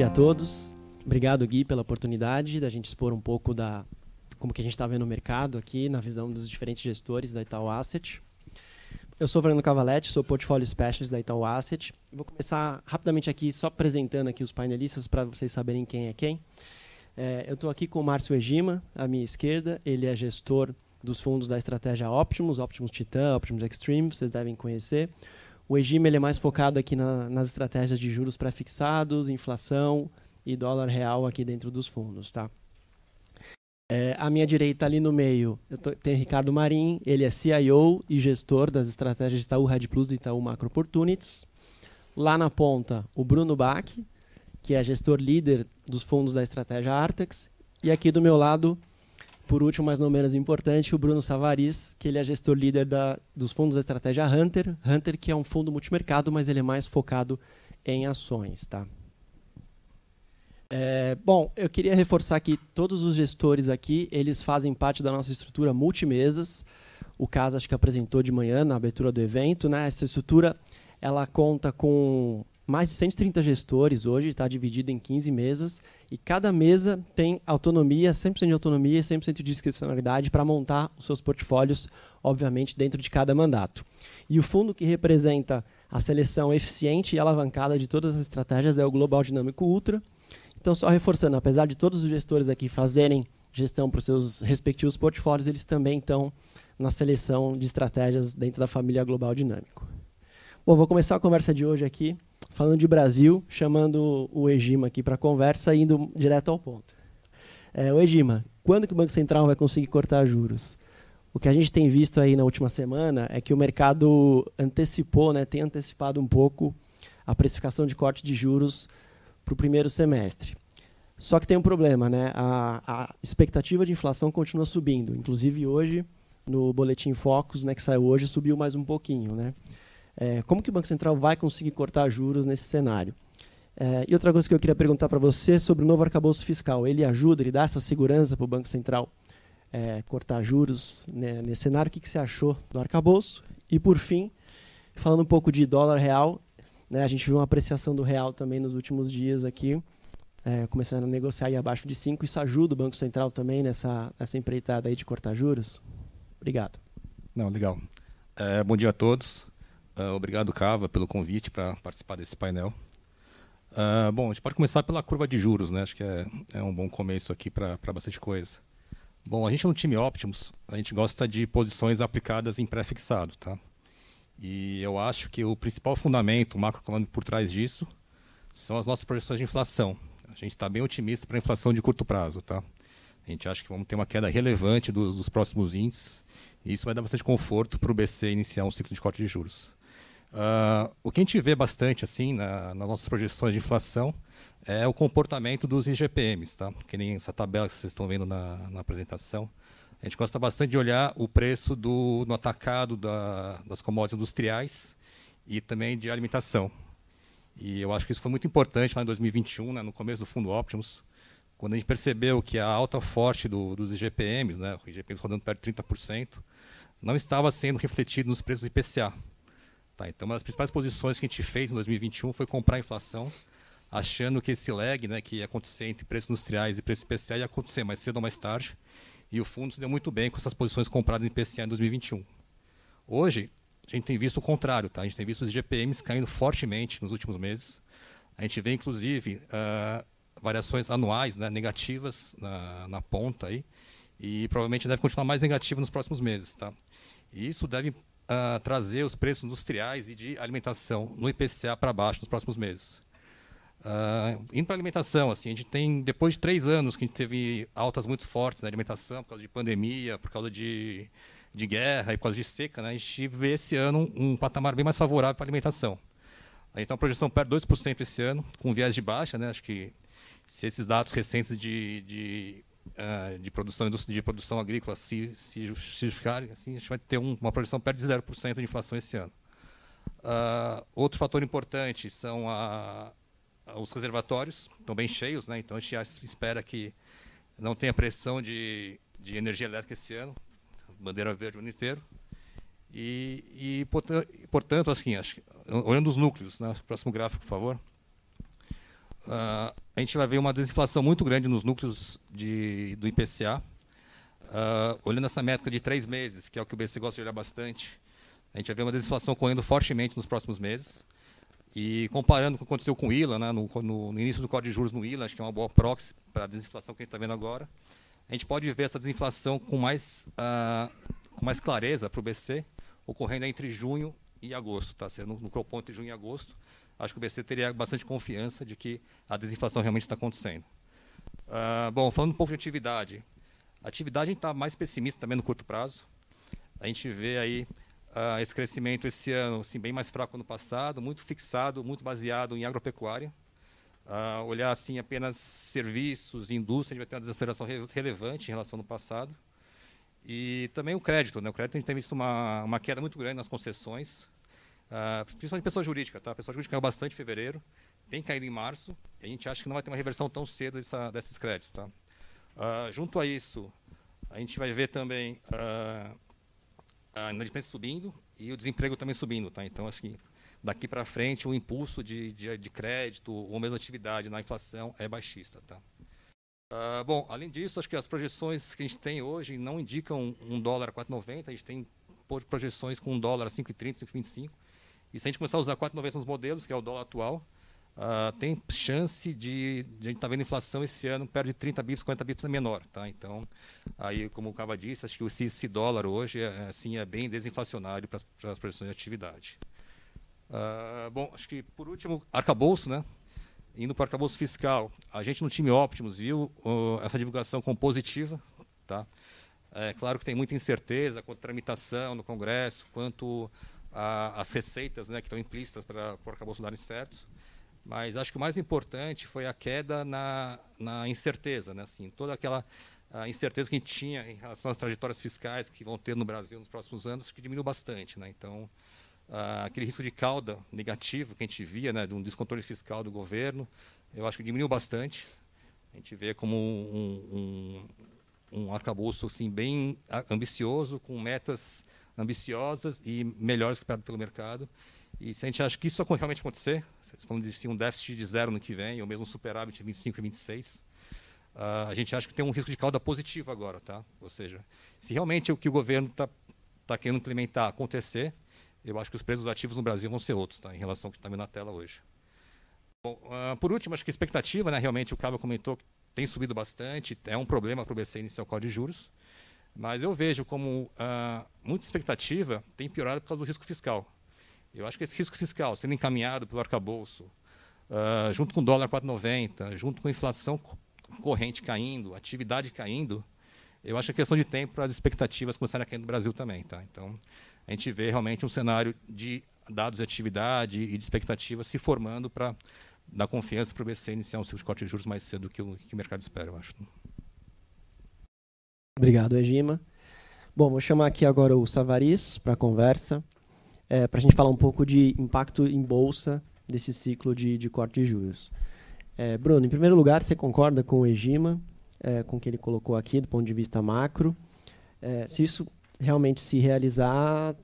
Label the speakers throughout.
Speaker 1: dia a todos. Obrigado, Gui, pela oportunidade da gente expor um pouco da como que a gente está vendo o mercado aqui, na visão dos diferentes gestores da Itaú Asset. Eu sou Fernando Cavaletti, sou Portfolio Specialist da Itaú Asset. Vou começar rapidamente aqui, só apresentando aqui os painelistas para vocês saberem quem é quem. É, eu estou aqui com o Márcio Egima, à minha esquerda. Ele é gestor dos fundos da estratégia Optimus, Optimus Titan, Optimus Extreme, vocês devem conhecer. O Egima ele é mais focado aqui na, nas estratégias de juros pré-fixados, inflação e dólar real aqui dentro dos fundos. Tá? É, à minha direita, ali no meio, eu tô, tenho Ricardo Marim, ele é CIO e gestor das estratégias Itaú Red Plus e Itaú Macro Opportunities. Lá na ponta, o Bruno Bach, que é gestor líder dos fundos da estratégia Artex. E aqui do meu lado, por último, mas não menos importante, o Bruno Savaris, que ele é gestor líder da, dos fundos da estratégia Hunter. Hunter, que é um fundo multimercado, mas ele é mais focado em ações. Tá? É, bom, eu queria reforçar que todos os gestores aqui, eles fazem parte da nossa estrutura multimesas. O caso acho que apresentou de manhã na abertura do evento, né? Essa estrutura, ela conta com mais de 130 gestores hoje, está dividida em 15 mesas, e cada mesa tem autonomia, 100% de autonomia e 100% de discricionalidade para montar os seus portfólios, obviamente, dentro de cada mandato. E o fundo que representa a seleção eficiente e alavancada de todas as estratégias é o Global Dinâmico Ultra, então, só reforçando, apesar de todos os gestores aqui fazerem gestão para os seus respectivos portfólios, eles também estão na seleção de estratégias dentro da família Global Dinâmico. Bom, vou começar a conversa de hoje aqui falando de Brasil, chamando o Egima aqui para conversa indo direto ao ponto. É, o Egima, quando que o Banco Central vai conseguir cortar juros? O que a gente tem visto aí na última semana é que o mercado antecipou, né, tem antecipado um pouco a precificação de corte de juros para o primeiro semestre. Só que tem um problema, né? A, a, expectativa de inflação continua subindo. Inclusive hoje, no boletim Focus, né, que saiu hoje, subiu mais um pouquinho, né? É, como que o Banco Central vai conseguir cortar juros nesse cenário? É, e outra coisa que eu queria perguntar para você sobre o novo arcabouço fiscal. Ele ajuda, ele dá essa segurança para o Banco Central é, cortar juros né, nesse cenário? O que, que você achou do arcabouço? E, por fim, falando um pouco de dólar real, né, a gente viu uma apreciação do real também nos últimos dias aqui, é, começando a negociar aí abaixo de 5. Isso ajuda o Banco Central também nessa, nessa empreitada aí de cortar juros? Obrigado.
Speaker 2: Não, legal. É, bom dia a todos. Uh, obrigado, Cava, pelo convite para participar desse painel. Uh, bom, a gente pode começar pela curva de juros, né? Acho que é, é um bom começo aqui para bastante coisa. Bom, a gente no time Optimus, a gente gosta de posições aplicadas em pré-fixado, tá? E eu acho que o principal fundamento macroeconômico por trás disso são as nossas projeções de inflação. A gente está bem otimista para a inflação de curto prazo. Tá? A gente acha que vamos ter uma queda relevante dos, dos próximos índices e isso vai dar bastante conforto para o BC iniciar um ciclo de corte de juros. Uh, o que a gente vê bastante assim na, nas nossas projeções de inflação é o comportamento dos IGPMs, tá? que nem essa tabela que vocês estão vendo na, na apresentação. A gente gosta bastante de olhar o preço do, no atacado da, das commodities industriais e também de alimentação. E eu acho que isso foi muito importante lá em 2021, né, no começo do Fundo Optimus, quando a gente percebeu que a alta forte do, dos IGPMs, né, o IGPM rodando perto de 30%, não estava sendo refletido nos preços do IPCA. Tá, então, uma das principais posições que a gente fez em 2021 foi comprar a inflação, achando que esse lag né, que ia acontecer entre preços industriais e preços IPCA ia acontecer mais cedo ou mais tarde, e o fundo se deu muito bem com essas posições compradas em PCA em 2021. Hoje, a gente tem visto o contrário, tá? A gente tem visto os GPMs caindo fortemente nos últimos meses. A gente vê, inclusive, uh, variações anuais né, negativas na, na, ponta aí, e provavelmente deve continuar mais negativo nos próximos meses. Tá? E isso deve uh, trazer os preços industriais e de alimentação no IPCA para baixo nos próximos meses. Uh, indo para alimentação, assim, a gente tem, depois de três anos que a gente teve altas muito fortes na alimentação, por causa de pandemia, por causa de, de guerra e por causa de seca, né, a gente vê esse ano um, um patamar bem mais favorável para a alimentação. A projeção perto de 2% esse ano, com viés de baixa, né, acho que se esses dados recentes de, de, uh, de, produção, de produção agrícola se, se, justificarem, assim, a gente vai ter um, uma projeção perto de 0% de inflação esse ano. Uh, outro fator importante são a, os reservatórios estão bem cheios, né? então a gente espera que não tenha pressão de, de energia elétrica esse ano, bandeira verde o ano inteiro. E, e portanto, assim, acho, olhando os núcleos, né? próximo gráfico, por favor. Uh, a gente vai ver uma desinflação muito grande nos núcleos de, do IPCA. Uh, ah, olhando essa métrica de três meses, que é o que o BC gosta de olhar bastante, a gente vai ver uma desinflação correndo fortemente nos próximos meses. E comparando com o que aconteceu com o ILA, né, no, no, no, início do código de juros no ILA, acho que é uma boa proxy para a desinflação que a gente está vendo agora, a gente pode ver essa desinflação com mais, uh, com mais clareza para o BC, ocorrendo entre junho e agosto, tá? no, no Cropon entre junho e agosto. Acho que o BC teria bastante confiança de que a desinflação realmente está acontecendo. Uh, bom, falando um pouco de atividade. A atividade está mais pessimista também no curto prazo. A gente vê aí uh, esse crescimento esse ano assim, bem mais fraco no passado, muito fixado, muito baseado em agropecuária. Uh, olhar assim apenas serviços, indústria, a gente vai ter uma desaceleração re relevante em relação ao passado. E também o crédito. Né? O crédito a gente tem visto uma, uma queda muito grande nas concessões, uh, principalmente pessoa jurídica. Tá? A pessoa jurídica caiu bastante em fevereiro, tem caído em março, e a gente acha que não vai ter uma reversão tão cedo dessa, desses créditos. Tá? Uh, junto a isso, a gente vai ver também uh, a inadimplência subindo e o desemprego também subindo. Tá? Então, acho que daqui para frente o impulso de, de, de, crédito ou mesmo atividade na inflação é baixista. Tá? Uh, bom, além disso, acho que as projeções que a gente tem hoje não indicam um dólar a 4,90, a gente tem projeções com um dólar a 5,30, 5,25. E se a gente começar a usar 4,90 nos modelos, que é o dólar atual, Uh, tem chance de, de, a gente estar tá vendo inflação esse ano perto de 30 bips, 40 bips é menor, tá? Então, aí como o Cava disse, acho que esse dólar hoje é, assim é bem desinflacionário para as projeções de atividade. Uh, bom, acho que por último, arcabouço, né? Indo para o arcabouço fiscal, a gente no time Optimus viu uh, essa divulgação como positiva, tá? É claro que tem muita incerteza quanto à tramitação no Congresso, quanto às receitas né, que estão implícitas para o arcabouço darem certo. Mas acho que o mais importante foi a queda na, na incerteza, né? assim, toda aquela incerteza que a gente tinha em relação às trajetórias fiscais que vão ter no Brasil nos próximos anos, que diminuiu bastante. Né? Então, uh, aquele risco de cauda negativo que a gente via, né, de um descontrole fiscal do governo, eu acho que diminuiu bastante. A gente vê como um, um, um arcabouço assim, bem ambicioso, com metas ambiciosas e melhores que pelo mercado. E se a gente acha que isso realmente acontecer, vocês falando de um déficit de zero no que vem, ou mesmo um superávit de 25 e 26, uh, a gente acha que tem um risco de cauda positivo agora. Tá? Ou seja, se realmente o que o governo está tá querendo implementar acontecer, eu acho que os preços ativos no Brasil vão ser outros, tá? em relação ao que está na tela hoje. Bom, uh, por último, acho que a expectativa, né, realmente o Cabo comentou que tem subido bastante, é um problema para o BC iniciar o código de juros, mas eu vejo como uh, muita expectativa tem piorado por causa do risco fiscal. Eu acho que esse risco fiscal sendo encaminhado pelo arcabouço, uh, junto com o dólar 4,90, junto com a inflação corrente caindo, atividade caindo, eu acho que é questão de tempo para as expectativas começarem a cair no Brasil também. Tá? Então, a gente vê realmente um cenário de dados de atividade e de expectativas se formando para dar confiança para o BC iniciar um ciclo de corte de juros mais cedo do que o, que o mercado espera, eu acho.
Speaker 1: Obrigado, Egima. Bom, vou chamar aqui agora o Savaris para a conversa é, para a gente falar um pouco de impacto em bolsa desse ciclo de, de corte de juros. É, Bruno, em primeiro lugar, você concorda com o Egima, é, com o que ele colocou aqui do ponto de vista macro? É, se isso realmente se realizar,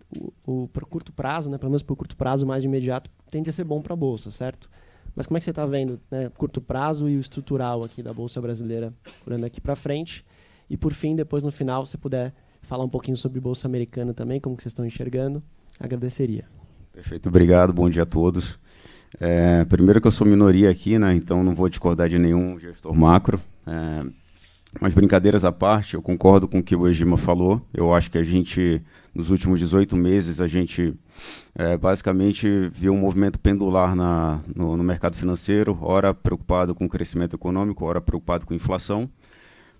Speaker 1: o, o, curto prazo, né, pelo menos por curto prazo mais imediato, tende a ser bom para a bolsa, certo? Mas como é que você está vendo né, curto prazo e o estrutural aqui da bolsa brasileira olhando aqui para frente? E por fim, depois no final, se puder falar um pouquinho sobre bolsa americana também, como que vocês estão enxergando agradeceria.
Speaker 3: Perfeito, obrigado, bom dia a todos. É, primeiro que eu sou minoria aqui, né, então não vou discordar de nenhum gestor macro. É, mas brincadeiras à parte, eu concordo com o que o Egima falou. Eu acho que a gente, nos últimos 18 meses, a gente é, basicamente viu um movimento pendular na, no, no, mercado financeiro, ora preocupado com o crescimento econômico, ora preocupado com inflação.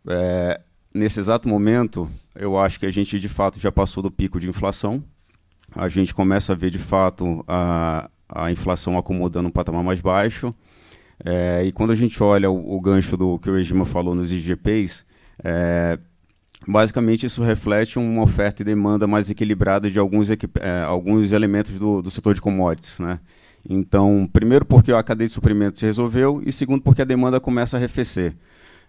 Speaker 3: É, nesse exato momento, eu acho que a gente de fato já passou do pico de inflação a gente começa a ver de fato a, a inflação acomodando um patamar mais baixo. É, e quando a gente olha o, o, gancho do que o Regima falou nos IGPs, é, basicamente isso reflete uma oferta e demanda mais equilibrada de alguns, é, alguns elementos do, do setor de commodities. Né? Então, primeiro porque a cadeia de suprimentos se resolveu e segundo porque a demanda começa a arrefecer.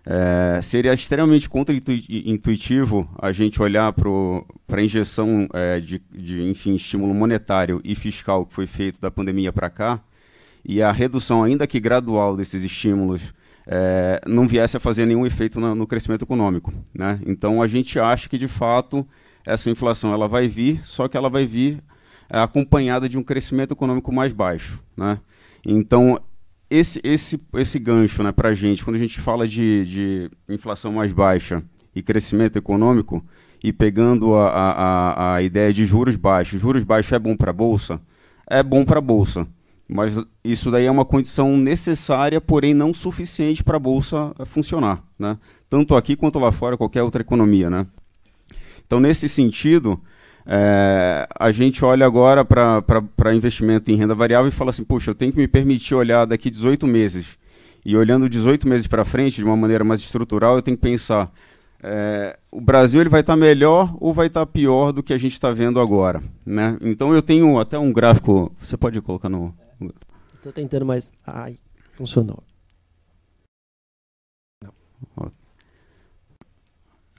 Speaker 3: É, seria extremamente contra-intuitivo a gente olhar para a injeção é, de, de, enfim, estímulo monetário e fiscal que foi feito da pandemia para cá e a redução, ainda que gradual, desses estímulos é, não viesse a fazer nenhum efeito no, no crescimento econômico. Né? Então a gente acha que de fato essa inflação ela vai vir, só que ela vai vir é, acompanhada de um crescimento econômico mais baixo. Né? Então esse, esse, esse gancho né, para a gente, quando a gente fala de, de inflação mais baixa e crescimento econômico, e pegando a, a, a ideia de juros baixos, juros baixos é bom para a Bolsa? É bom para a Bolsa, mas isso daí é uma condição necessária, porém não suficiente para a Bolsa funcionar, né? tanto aqui quanto lá fora, qualquer outra economia. Né? Então, nesse sentido, é, a gente olha agora para investimento em renda variável e fala assim, puxa, eu tenho que me permitir olhar daqui 18 meses. E olhando 18 meses para frente, de uma maneira mais estrutural, eu tenho que pensar, é, o Brasil ele vai estar tá melhor ou vai estar tá pior do que a gente está vendo agora. Né? Então eu tenho até um gráfico, você pode colocar no...
Speaker 1: Estou tentando, mas... Ai, funcionou.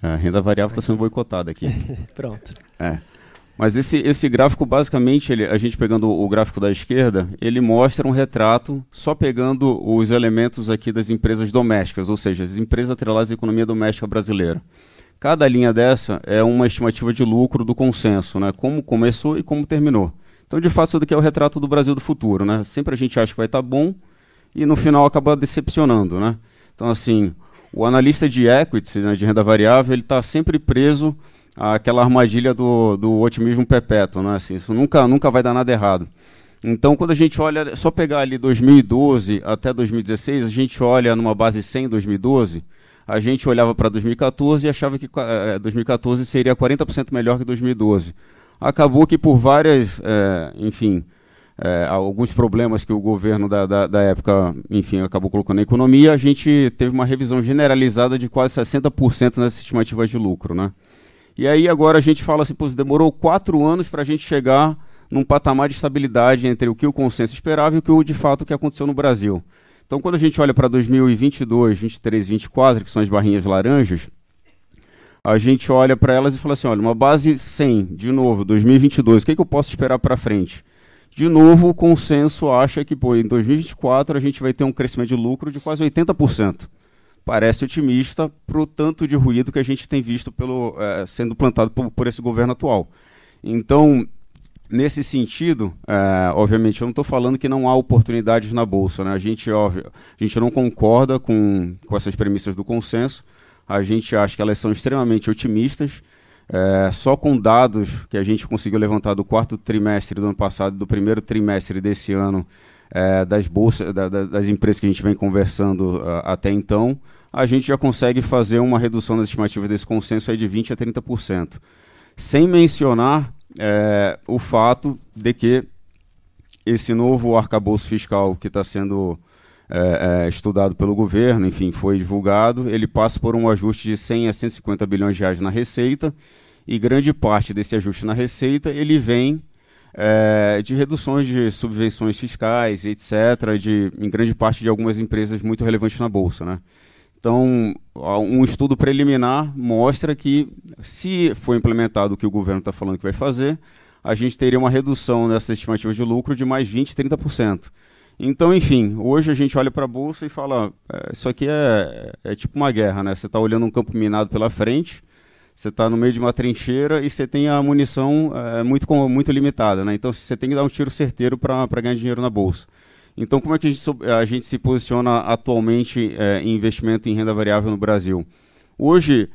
Speaker 3: A renda variável está sendo boicotada aqui.
Speaker 1: Pronto.
Speaker 3: É. Mas esse, esse gráfico, basicamente, ele, a gente pegando o gráfico da esquerda, ele mostra um retrato só pegando os elementos aqui das empresas domésticas, ou seja, as empresas atreladas à economia doméstica brasileira. Cada linha dessa é uma estimativa de lucro do consenso, né? como começou e como terminou. Então, de fato, isso daqui é o retrato do Brasil do futuro. Né? Sempre a gente acha que vai estar bom e no final acaba decepcionando. Né? Então, assim, o analista de equity, né, de renda variável, ele está sempre preso àquela armadilha do, do otimismo perpétuo, né? Assim, isso nunca, nunca vai dar nada errado. Então, quando a gente olha, só pegar ali 2012 até 2016, a gente olha numa base 100 2012, a gente olhava para 2014 e achava que 2014 eh, seria 40% melhor que 2012. Acabou que por várias, é, enfim, é, alguns problemas que o governo da, da, da, época, enfim, acabou colocando na economia, a gente teve uma revisão generalizada de quase 60% nas estimativas de lucro, né? E aí agora a gente fala assim, pô, demorou quatro anos para a gente chegar num patamar de estabilidade entre o que o consenso esperava e o que de fato que aconteceu no Brasil. Então, quando a gente olha para 2022, 23 24, que são as barrinhas laranjas, a gente olha para elas e fala assim, olha, uma base 100, de novo, 2022, o que, que eu posso esperar para frente? De novo, o consenso acha que pô, em 2024 a gente vai ter um crescimento de lucro de quase 80%. Parece otimista para o tanto de ruído que a gente tem visto pelo, é, sendo plantado por, por, esse governo atual. Então, nesse sentido, é, obviamente, eu não estou falando que não há oportunidades na Bolsa. Né? A, gente, óbvio, a gente não concorda com, com essas premissas do consenso. A gente acha que elas são extremamente otimistas. É, só com dados que a gente conseguiu levantar do quarto trimestre do ano passado, do primeiro trimestre desse ano, é, das bolsas, da, das empresas que a gente vem conversando uh, até então, a gente já consegue fazer uma redução das estimativas desse consenso aí de 20% a 30%. Sem mencionar é, o fato de que esse novo arcabouço fiscal que está sendo é, é, estudado pelo governo, enfim, foi divulgado, ele passa por um ajuste de 100 a 150 bilhões de reais na receita, e grande parte desse ajuste na receita ele vem é, de reduções de subvenções fiscais, etc., de, em grande parte de algumas empresas muito relevantes na Bolsa. Né? Então, um estudo preliminar mostra que, se for implementado o que o governo está falando que vai fazer, a gente teria uma redução nessas estimativas de lucro de mais 20%, 30%. Então, enfim, hoje a gente olha para a bolsa e fala: é, isso aqui é, é, tipo uma guerra, né? Você está olhando um campo minado pela frente, você está no meio de uma trincheira e você tem a munição é, muito, muito limitada, né? Então, você tem que dar um tiro certeiro para ganhar dinheiro na bolsa. Então, como é que a gente, a gente se posiciona atualmente é, em investimento em renda variável no Brasil? Hoje,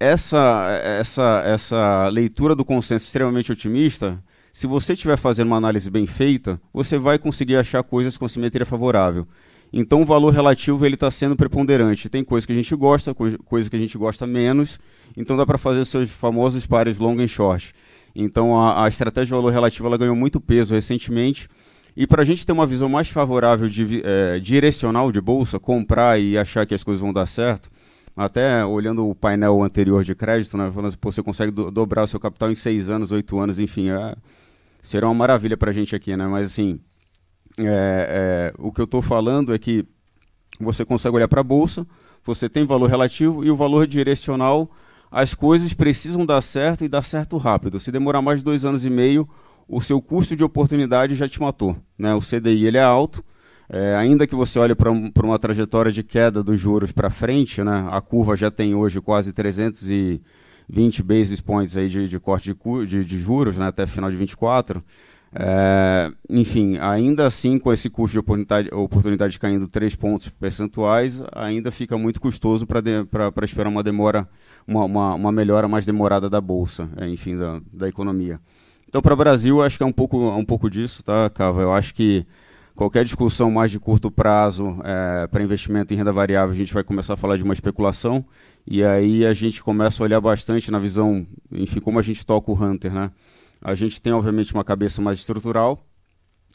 Speaker 3: essa, essa, essa leitura do consenso extremamente otimista se você estiver fazendo uma análise bem feita, você vai conseguir achar coisas com simetria favorável. Então o valor relativo ele está sendo preponderante. Tem coisas que a gente gosta, coisas que a gente gosta menos. Então dá para fazer seus famosos pares long e short. Então a, a, estratégia de valor relativo ela ganhou muito peso recentemente. E para a gente ter uma visão mais favorável de, é, direcional de bolsa, comprar e achar que as coisas vão dar certo, até olhando o painel anterior de crédito, né, falando assim, você consegue do, dobrar o seu capital em seis anos, oito anos, enfim, é, será uma maravilha para a gente aqui, né? Mas assim, é, é, o que eu estou falando é que você consegue olhar para a bolsa, você tem valor relativo e o valor direcional. As coisas precisam dar certo e dar certo rápido. Se demorar mais de dois anos e meio, o seu custo de oportunidade já te matou. Né? O CDI ele é alto, É, ainda que você olhe para um, uma trajetória de queda dos juros para frente, né, a curva já tem hoje quase 320 basis points aí de, de corte de, de, de juros né, até final de 24. É, enfim, ainda assim, com esse custo de oportunidade, oportunidade caindo 3 pontos percentuais, ainda fica muito custoso para esperar uma demora, uma, uma, uma, melhora mais demorada da Bolsa, é, enfim, da, da economia. Então, para o Brasil, acho que é um pouco, um pouco disso, tá, Cava? Eu acho que qualquer discussão mais de curto prazo é, para investimento em renda variável, a gente vai começar a falar de uma especulação, e aí a gente começa a olhar bastante na visão, enfim, como a gente toca o Hunter, né? A gente tem, obviamente, uma cabeça mais estrutural,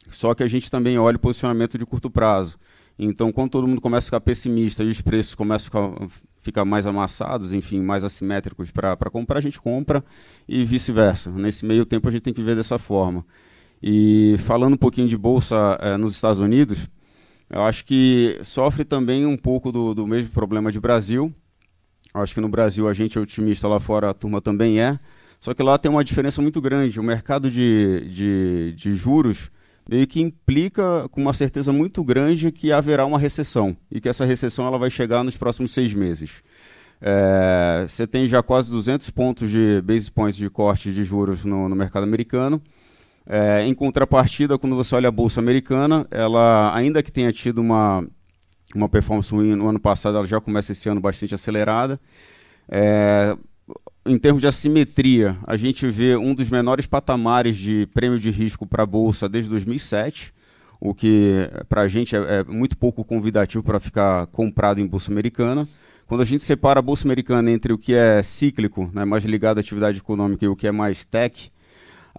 Speaker 3: só que a gente também olha o posicionamento de curto prazo. Então, quando todo mundo começa a ficar pessimista e os preços começam a ficar, ficar mais amassados, enfim, mais assimétricos para comprar, a gente compra e vice-versa. Nesse meio tempo, a gente tem que ver dessa forma. E falando um pouquinho de bolsa é, nos Estados Unidos, eu acho que sofre também um pouco do, do mesmo problema de Brasil. Eu acho que no Brasil a gente é otimista, lá fora a turma também é. Só que lá tem uma diferença muito grande. O mercado de, de, de juros meio que implica com uma certeza muito grande que haverá uma recessão e que essa recessão ela vai chegar nos próximos seis meses. É, você tem já quase 200 pontos de base points de corte de juros no, no mercado americano. É, em contrapartida, quando você olha a bolsa americana, ela ainda que tenha tido uma, uma performance ruim no ano passado, ela já começa esse ano bastante acelerada. É, em termos de assimetria, a gente vê um dos menores patamares de prêmio de risco para a Bolsa desde 2007, o que para a gente é, é, muito pouco convidativo para ficar comprado em Bolsa Americana. Quando a gente separa a Bolsa Americana entre o que é cíclico, né, mais ligado à atividade econômica, e o que é mais tech,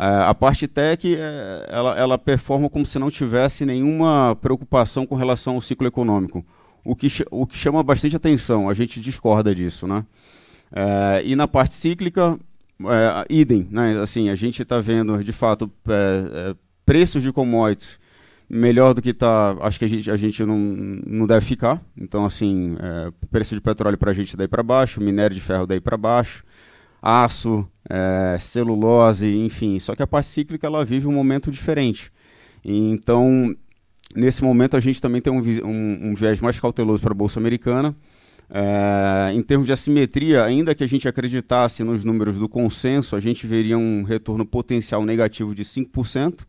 Speaker 3: é, a parte tech é, ela, ela performa como se não tivesse nenhuma preocupação com relação ao ciclo econômico, o que, o que chama bastante atenção, a gente discorda disso. Né? É, e na parte cíclica, é, idem, né? Assim, a gente está vendo, de fato, é, é, preços de commodities melhor do que está, acho que a gente, a gente não, não deve ficar. Então, assim, é, preço de petróleo para a gente daí para baixo, minério de ferro daí para baixo, aço, é, celulose, enfim. Só que a parte cíclica ela vive um momento diferente. Então, nesse momento a gente também tem um, um, um viés mais cauteloso para a bolsa americana. É, em termos de assimetria, ainda que a gente acreditasse nos números do consenso, a gente veria um retorno potencial negativo de 5%,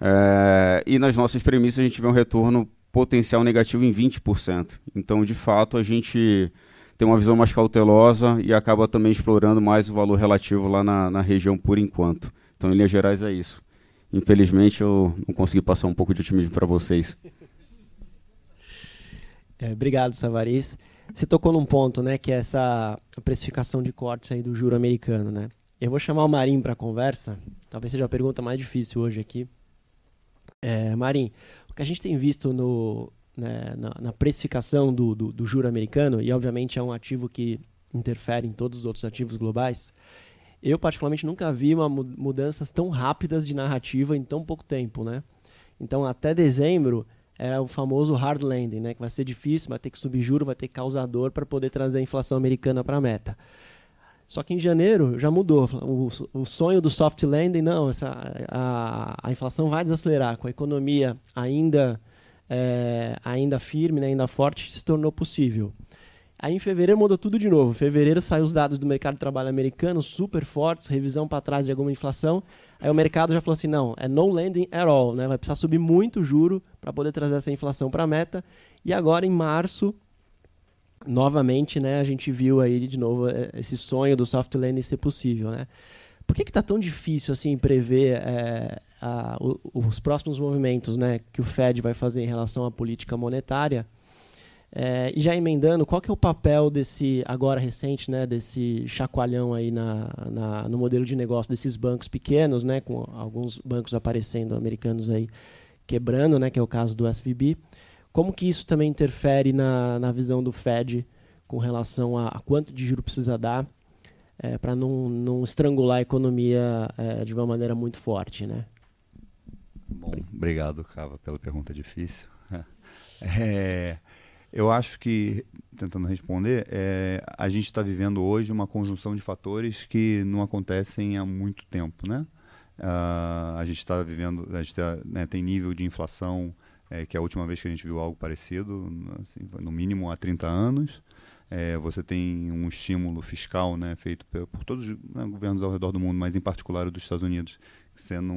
Speaker 3: é, e nas nossas premissas a gente vê um retorno potencial negativo em 20%. Então, de fato, a gente tem uma visão mais cautelosa e acaba também explorando mais o valor relativo lá na, na região por enquanto. Então, em linhas gerais, é isso. Infelizmente, eu não consegui passar um pouco de otimismo para vocês.
Speaker 1: É, obrigado, Savaris. Você tocou num ponto, né, que é essa precificação de cortes aí do juro americano, né? Eu vou chamar o Marim para conversa. Talvez seja a pergunta mais difícil hoje aqui. É, Marim, o que a gente tem visto no, né, na, na, precificação do, do, do juro americano, e obviamente é um ativo que interfere em todos os outros ativos globais, eu particularmente nunca vi uma mudanças tão rápidas de narrativa em tão pouco tempo, né? Então, até dezembro, é o famoso hard landing, né? Que vai ser difícil, vai ter que subir juro, vai ter causador para poder trazer a inflação americana para a meta. Só que em janeiro já mudou. O, o sonho do soft landing, não, essa, a, a inflação vai desacelerar. Com a economia ainda, é, ainda firme, né, ainda forte, se tornou possível. Aí em fevereiro mudou tudo de novo. Em fevereiro saiu os dados do mercado de trabalho americano super fortes, revisão para trás de alguma inflação. Aí o mercado já falou assim: não, é no lending at all, né? vai precisar subir muito o juro para poder trazer essa inflação para a meta. E agora em março, novamente, né, a gente viu aí de novo é, esse sonho do soft landing ser possível. Né? Por que está tão difícil assim prever é, a, os próximos movimentos né, que o Fed vai fazer em relação à política monetária? É, e já emendando, qual que é o papel desse, agora recente, né, desse chacoalhão aí na, na, no modelo de negócio desses bancos pequenos, né, com alguns bancos aparecendo, americanos aí quebrando, né, que é o caso do SVB. Como que isso também interfere na, na visão do Fed com relação a, a quanto de juro precisa dar é, para não, não estrangular a economia é, de uma maneira muito forte, né?
Speaker 4: Bom, obrigado, Cava, pela pergunta difícil. é, eu acho que, tentando responder, é, a gente está vivendo hoje uma conjunção de fatores que não acontecem há muito tempo, né? Uh, a gente está vivendo, a gente tá, né, tem nível de inflação é, que é a última vez que a gente viu algo parecido, assim, no mínimo há 30 anos. É, você tem um estímulo fiscal né, feito por, por todos os né, governos ao redor do mundo, mas em particular dos Estados Unidos, sendo,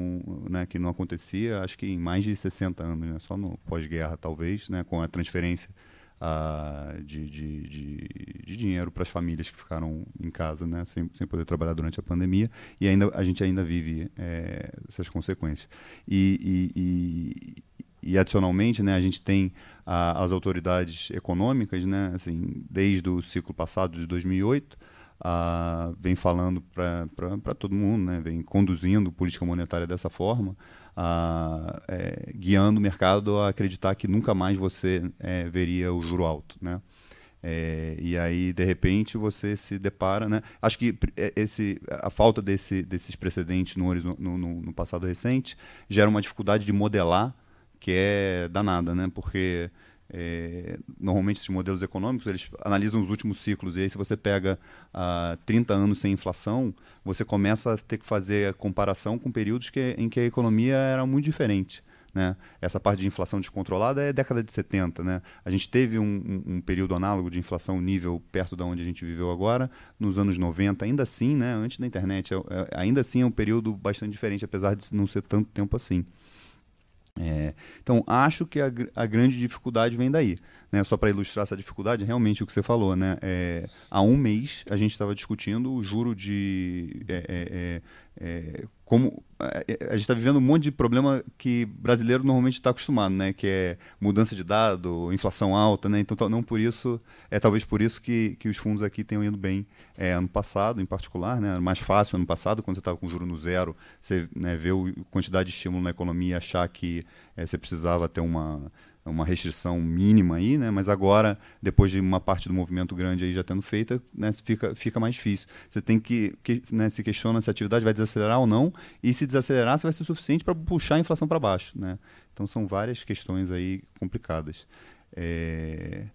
Speaker 4: né, que não acontecia, acho que em mais de 60 anos, né, só no pós-guerra talvez, né, com a transferência uh, de, de, de, de, dinheiro para as famílias que ficaram em casa, né, sem, sem poder trabalhar durante a pandemia, e ainda a gente ainda vive é, essas consequências. E, e, e, e adicionalmente, né, a gente tem a, as autoridades econômicas, né, assim, desde o ciclo passado de 2008, a, vem falando para todo mundo, né, vem conduzindo política monetária dessa forma, a, é, guiando o mercado a acreditar que nunca mais você é, veria o juro alto, né? É, e aí, de repente, você se depara. Né? Acho que é, esse, a falta desse, desses precedentes no, no, no, passado recente gera uma dificuldade de modelar que é danada, né? Porque é, normalmente esses modelos econômicos eles analisam os últimos ciclos e aí se você pega ah, 30 anos sem inflação você começa a ter que fazer a comparação com períodos que, em que a economia era muito diferente né? essa parte de inflação descontrolada é década de 70 né? a gente teve um, um, período análogo de inflação nível perto da onde a gente viveu agora nos anos 90 ainda assim né? antes da internet é, é, ainda assim é um período bastante diferente apesar de não ser tanto tempo assim é, então, acho que a, a, grande dificuldade vem daí. Né? Só para ilustrar essa dificuldade, realmente o que você falou. Né? É, há um mês a gente estava discutindo o juro de. É, é, é, é como a gente está vivendo um monte de problema que brasileiro normalmente está acostumado, né? Que é mudança de dado, inflação alta, né? Então não por isso é talvez por isso que, que os fundos aqui tenham ido bem é, ano passado, em particular, né? Mais fácil ano passado quando você estava com juro no zero, você né, vê a quantidade de estímulo na economia, achar que é, você precisava ter uma uma restrição mínima aí, né? Mas agora, depois de uma parte do movimento grande aí já tendo feita, né, fica, fica mais difícil. Você tem que, que né, se questiona se a atividade vai desacelerar ou não, e se desacelerar, se vai ser suficiente para puxar a inflação para baixo, né? Então são várias questões aí complicadas. É...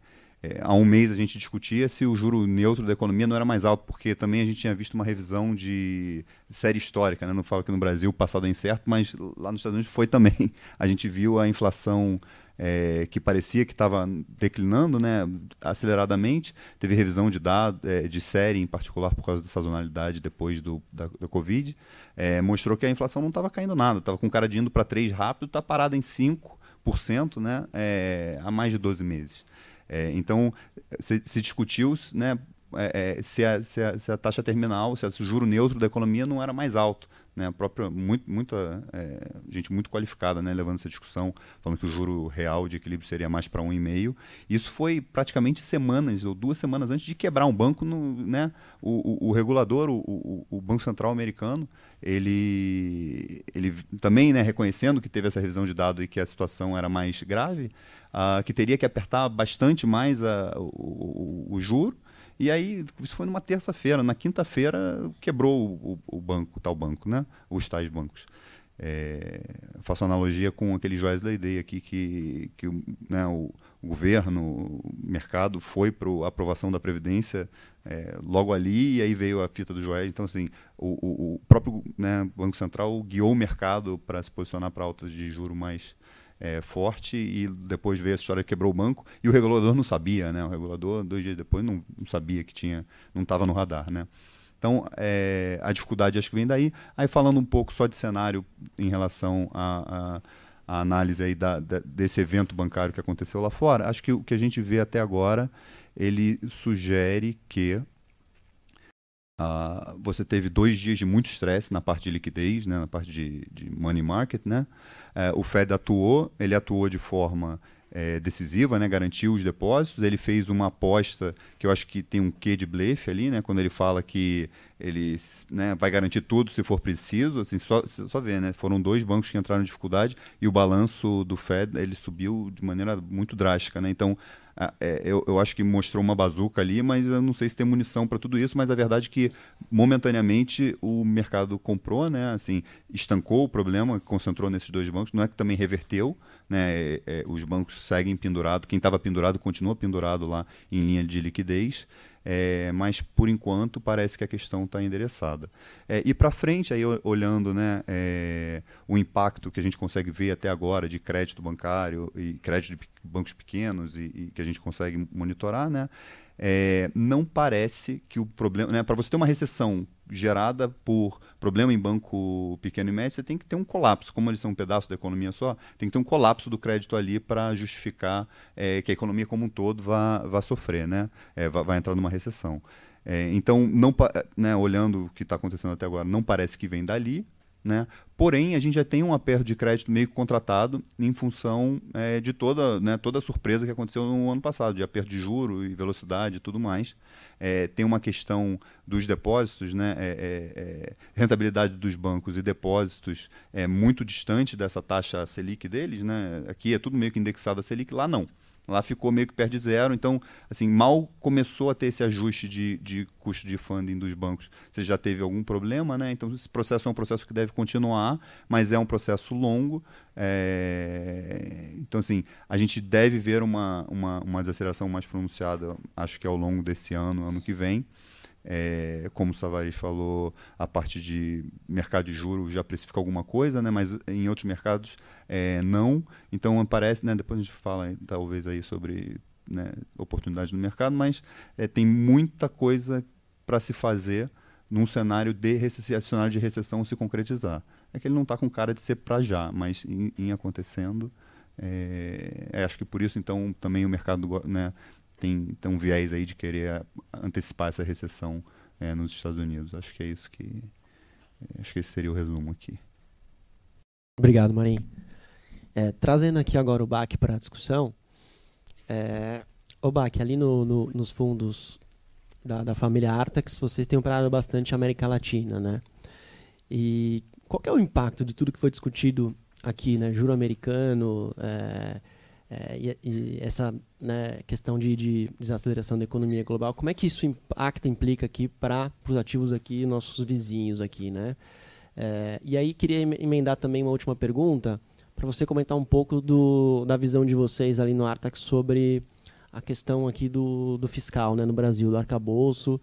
Speaker 4: É, há um mês a gente discutia se o juro neutro da economia não era mais alto, porque também a gente tinha visto uma revisão de série histórica. Né? Não falo que no Brasil o passado é incerto, mas lá nos Estados Unidos foi também. A gente viu a inflação é, que parecia que estava declinando né, aceleradamente. Teve revisão de dados, é, de série em particular por causa da sazonalidade depois do, da, da Covid. É, mostrou que a inflação não estava caindo nada, estava com cara de indo para 3 rápido, está parada em 5% né, é, há mais de 12 meses. É, então, se, se discutiu né, é, se, a, se, a, se, a, taxa terminal, se o juro neutro da economia não era mais alto né, a própria muito, muita é, gente muito qualificada, né, levando essa discussão, falando que o juro real de equilíbrio seria mais para um e meio. Isso foi praticamente semanas ou duas semanas antes de quebrar um banco, no, né, o, o, o regulador, o, o, Banco Central americano, ele, ele também, né, reconhecendo que teve essa revisão de dado e que a situação era mais grave, uh, que teria que apertar bastante mais a, o, o, o juro e aí, isso foi numa terça-feira. Na quinta-feira, quebrou o, o, banco, o tal banco, né? Os tais bancos. É, faço analogia com aquele Joesley Day aqui que, que né, o, o, governo, o mercado foi para a aprovação da Previdência é, logo ali e aí veio a fita do Joel. Então, assim, o, o próprio né, Banco Central guiou o mercado para se posicionar para altas de juro mais é, forte e depois veio a história que quebrou o banco e o regulador não sabia, né? O regulador dois dias depois não, não sabia que tinha, não estava no radar, né? Então é, a dificuldade acho que vem daí. Aí falando um pouco só de cenário em relação a análise aí da, da, desse evento bancário que aconteceu lá fora, acho que o que a gente vê até agora ele sugere que Uh, você teve dois dias de muito estresse na parte de liquidez, né, na parte de, de money market. Né? Uh, o Fed atuou, ele atuou de forma é, decisiva, né, garantiu os depósitos. Ele fez uma aposta que eu acho que tem um quê de blefe ali, né, quando ele fala que ele né, vai garantir tudo se for preciso. Assim, só, só ver, né, foram dois bancos que entraram em dificuldade e o balanço do Fed ele subiu de maneira muito drástica. Né? Então, ah, é, eu, eu, acho que mostrou uma bazuca ali, mas eu não sei se tem munição para tudo isso. Mas a verdade é que momentaneamente o mercado comprou, né? Assim, estancou o problema, concentrou nesses dois bancos. Não é que também reverteu, né? É, é, os bancos seguem pendurados. Quem estava pendurado continua pendurado lá em linha de liquidez. É, mas, por enquanto, parece que a questão está endereçada. É, e para frente, aí, olhando né, é, o impacto que a gente consegue ver até agora de crédito bancário e crédito de bancos pequenos e, e que a gente consegue monitorar, né, é, não parece que o problema. Né, para você ter uma recessão gerada por problema em banco pequeno e médio, você tem que ter um colapso. Como eles são um pedaço da economia só, tem que ter um colapso do crédito ali para justificar é, que a economia como um todo vá, vá sofrer, né? É, vá, vai entrar numa recessão. É, então, não, né, olhando o que está acontecendo até agora, não parece que vem dali, né? Porém, a gente já tem um aperto de crédito meio contratado em função é, de toda, né, toda a surpresa que aconteceu no ano passado, de aperto de juro e velocidade e tudo mais. É, tem uma questão dos depósitos, né, é, é, é rentabilidade dos bancos e depósitos é muito distante dessa taxa Selic deles. Né? Aqui é tudo meio que indexado a Selic, lá não. Lá ficou meio que perto de zero, então, assim, mal começou a ter esse ajuste de, de custo de funding dos bancos. Você já teve algum problema, né? Então, esse processo é um processo que deve continuar, mas é um processo longo. É... Então, assim, a gente deve ver uma, uma, uma desaceleração mais pronunciada, acho que ao longo desse ano, ano que vem. É, como o Savaris falou, a parte de mercado de juros já precifica alguma coisa, né? mas em outros mercados é, não. Então parece, né? depois a gente fala talvez aí sobre né, oportunidades no mercado, mas é, tem muita coisa para se fazer num cenário de cenário de recessão se concretizar. É que ele não está com cara de ser para já, mas em, em acontecendo, é, é, acho que por isso então também o mercado né, tem, tem um viés aí de querer antecipar essa recessão é, nos Estados Unidos. Acho que é isso que. É, acho que esse seria o resumo aqui.
Speaker 1: Obrigado, Marinho. É, trazendo aqui agora o BAC para a discussão, é, o BAC, ali no, no, nos fundos da, da, família Artax, vocês têm operado bastante América Latina, né? E qual é o impacto de tudo que foi discutido aqui, né? Juro americano, é, é, e, e, essa né, questão de, de, desaceleração da economia global, como é que isso impacta, implica aqui para os ativos aqui, nossos vizinhos aqui, né? É, e aí queria emendar também uma última pergunta para você comentar um pouco do, da visão de vocês ali no Artax sobre a questão aqui do, do fiscal, né, no Brasil, do arcabouço.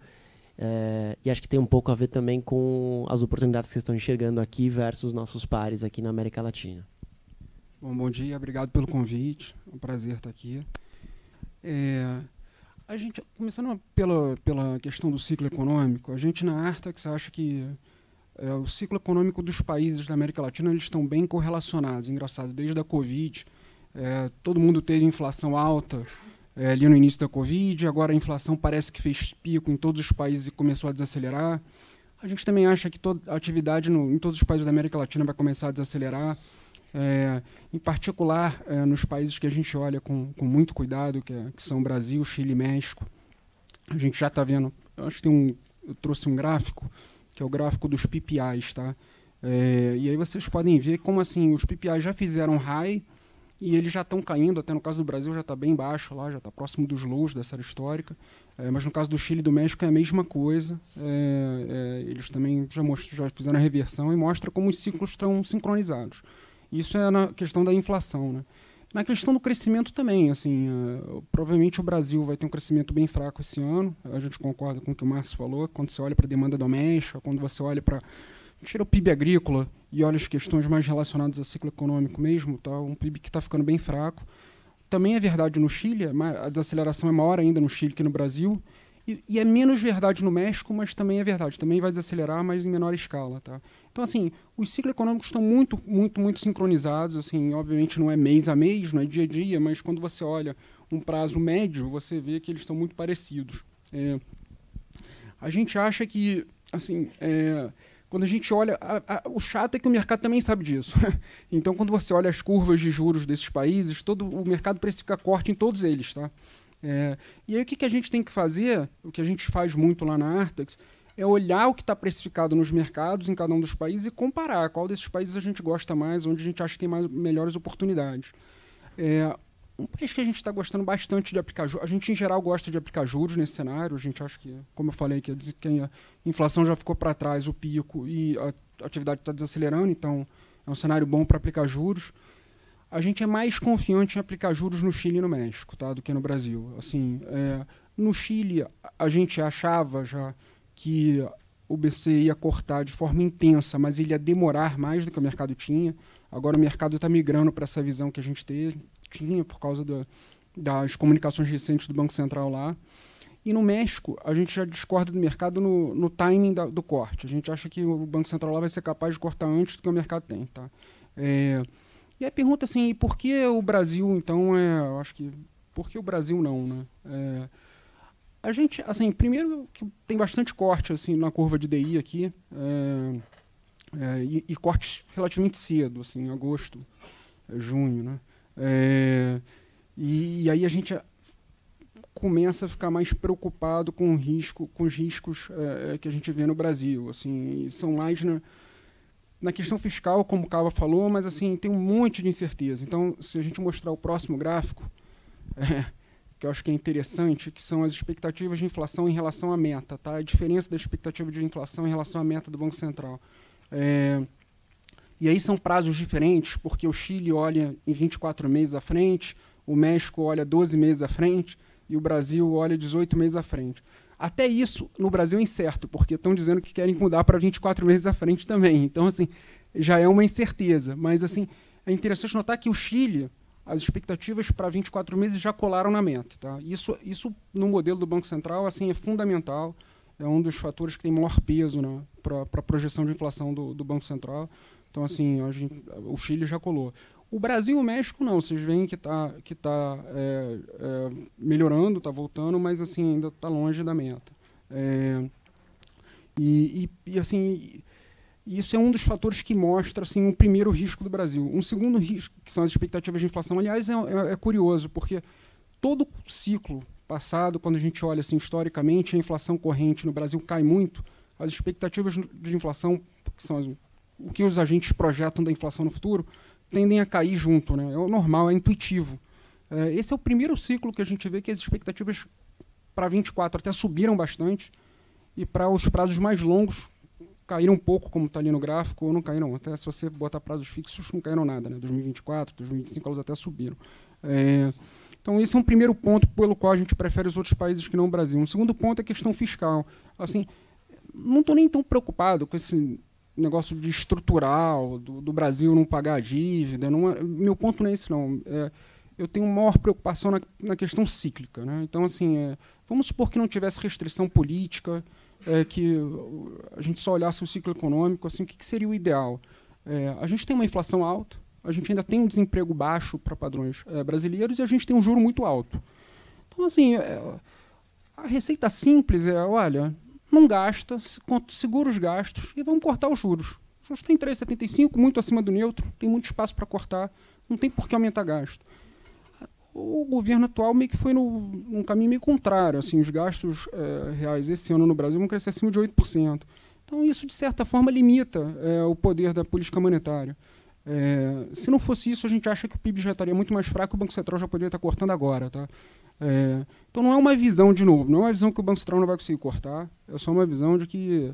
Speaker 1: É, e acho que tem um pouco a ver também com as oportunidades que vocês estão enxergando aqui versus nossos pares aqui na América Latina.
Speaker 5: Bom, bom dia, obrigado pelo convite. É um prazer estar aqui. É, a gente, começando pela, pela questão do ciclo econômico, a gente na Artax acha que é, o ciclo econômico dos países da América Latina eles estão bem correlacionados. Engraçado, desde a Covid, é, todo mundo teve inflação alta é, ali no início da Covid, agora a inflação parece que fez pico em todos os países e começou a desacelerar. A gente também acha que toda a atividade no, em todos os países da América Latina vai começar a desacelerar. É, em particular é, nos países que a gente olha com, com muito cuidado, que, é, que são Brasil, Chile e México. A gente já está vendo, acho que tem um, eu trouxe um gráfico, que é o gráfico dos PPIs, tá? É, e aí vocês podem ver como assim os PPIs já fizeram high e eles já estão caindo, até no caso do Brasil já está bem baixo lá, já está próximo dos lows da série histórica, é, mas no caso do Chile e do México é a mesma coisa, é, é, eles também já, já fizeram a reversão e mostra como os ciclos estão sincronizados. Isso é na questão da inflação, né? Na questão do crescimento também, assim, uh, provavelmente o Brasil vai ter um crescimento bem fraco esse ano. A gente concorda com o que o Márcio falou. Quando você olha para a demanda doméstica, quando você olha para tira o PIB agrícola e olha as questões mais relacionadas ao ciclo econômico mesmo, tá? Um PIB que está ficando bem fraco. Também é verdade no Chile, a desaceleração é maior ainda no Chile que no Brasil. E, e, é menos verdade no México, mas também é verdade. Também vai desacelerar, mas em menor escala. Tá? Então, assim, os ciclos econômicos estão muito, muito, muito sincronizados. Assim, obviamente não é mês a mês, não é dia a dia, mas quando você olha um prazo médio, você vê que eles estão muito parecidos. É, a gente acha que, assim, é, quando a gente olha, a, a, o chato é que o mercado também sabe disso. então, quando você olha as curvas de juros desses países, todo o mercado precifica corte em todos eles, tá? É, e aí o que, que a gente tem que fazer, o que a gente faz muito lá na Artex, é olhar o que está precificado nos mercados em cada um dos países e comparar qual desses países a gente gosta mais, onde a gente acha que tem mais, melhores oportunidades. É, um país que a gente está gostando bastante de aplicar juros, a gente em geral gosta de aplicar juros nesse cenário, a gente acha que, como eu falei, que a inflação já ficou para trás, o pico, e a atividade está desacelerando, então é um cenário bom para aplicar juros a gente é mais confiante em aplicar juros no Chile e no México, tá, do que no Brasil. Assim, é, No Chile, a gente achava já que o BC ia cortar de forma intensa, mas ele ia demorar mais do que o mercado tinha. Agora o mercado está migrando para essa visão que a gente tinha por causa do, das comunicações recentes do Banco Central lá. E no México, a gente já discorda do mercado no, no timing da, do corte. A gente acha que o Banco Central lá vai ser capaz de cortar antes do que o mercado tem. Tá? É, e aí pergunta assim, por que o Brasil, então, é, eu acho que, por que o Brasil não, né? É, a gente, assim, primeiro que tem bastante corte assim na curva de DI aqui, é, é, e, e, cortes relativamente cedo, assim, agosto, junho, né? É, e, e, aí a gente começa a ficar mais preocupado com o risco, com os riscos é, é, que a gente vê no Brasil, assim, são mais na, na questão fiscal, como o Cava falou, mas assim tem um monte de incerteza. Então, se a gente mostrar o próximo gráfico, é, que eu acho que é interessante, que são as expectativas de inflação em relação à meta, tá? A diferença da expectativa de inflação em relação à meta do Banco Central. É, e aí são prazos diferentes, porque o Chile olha em 24 meses à frente, o México olha 12 meses à frente e o Brasil olha 18 meses à frente. Até isso no Brasil é incerto, porque estão dizendo que querem mudar para 24 meses à frente também. Então, assim, já é uma incerteza. Mas, assim, é interessante notar que o Chile, as expectativas para 24 meses já colaram na meta. Tá? Isso, isso, no modelo do Banco Central, assim, é fundamental. É um dos fatores que tem maior peso né, para a projeção de inflação do, do Banco Central. Então, assim, gente, o Chile já colou. O Brasil e o México não, vocês veem que está que tá, é, é, melhorando, está voltando, mas assim ainda está longe da meta. É, e, e, e, assim, isso é um dos fatores que mostra assim, um primeiro risco do Brasil. Um segundo risco, que são as expectativas de inflação, aliás, é, é, é curioso, porque todo ciclo passado, quando a gente olha assim, historicamente, a inflação corrente no Brasil cai muito, as expectativas de inflação, que são as, o que os agentes projetam da inflação no futuro, tendem a cair junto. Né? É o normal, é intuitivo. É, esse é o primeiro ciclo que a gente vê que as expectativas para 24 até subiram bastante e para os prazos mais longos caíram um pouco, como está ali no gráfico, ou não caíram. Até se você botar prazos fixos, não caíram nada. Né? 2024, 2025, elas até subiram. É, então, esse é um primeiro ponto pelo qual a gente prefere os outros países que não o Brasil. Um segundo ponto é a questão fiscal. Assim, não estou nem tão preocupado com esse negócio de estrutural, do, do, Brasil não pagar a dívida. Não é, meu ponto não é esse, não. É, eu tenho maior preocupação na, na questão cíclica. Né? Então, assim, é, vamos supor que não tivesse restrição política, é, que a gente só olhasse o ciclo econômico, assim, o que, que seria o ideal? É, a gente tem uma inflação alta, a gente ainda tem um desemprego baixo para padrões é, brasileiros e a gente tem um juro muito alto. Então, assim, é, a receita simples é, olha, não gasta, segura os gastos e vamos cortar os juros. Os juros tem 3,75, muito acima do neutro, tem muito espaço para cortar, não tem por que aumentar gasto. O governo atual meio que foi no, num caminho meio contrário. Assim, os gastos é, reais esse ano no Brasil vão crescer acima de 8%. Então, isso, de certa forma, limita é, o poder da política monetária. É, se não fosse isso, a gente acha que o PIB já estaria muito mais fraco e o Banco Central já poderia estar cortando agora. Tá? É, então não é uma visão, de novo, não é uma visão que o Banco Central não vai conseguir cortar, é só uma visão de que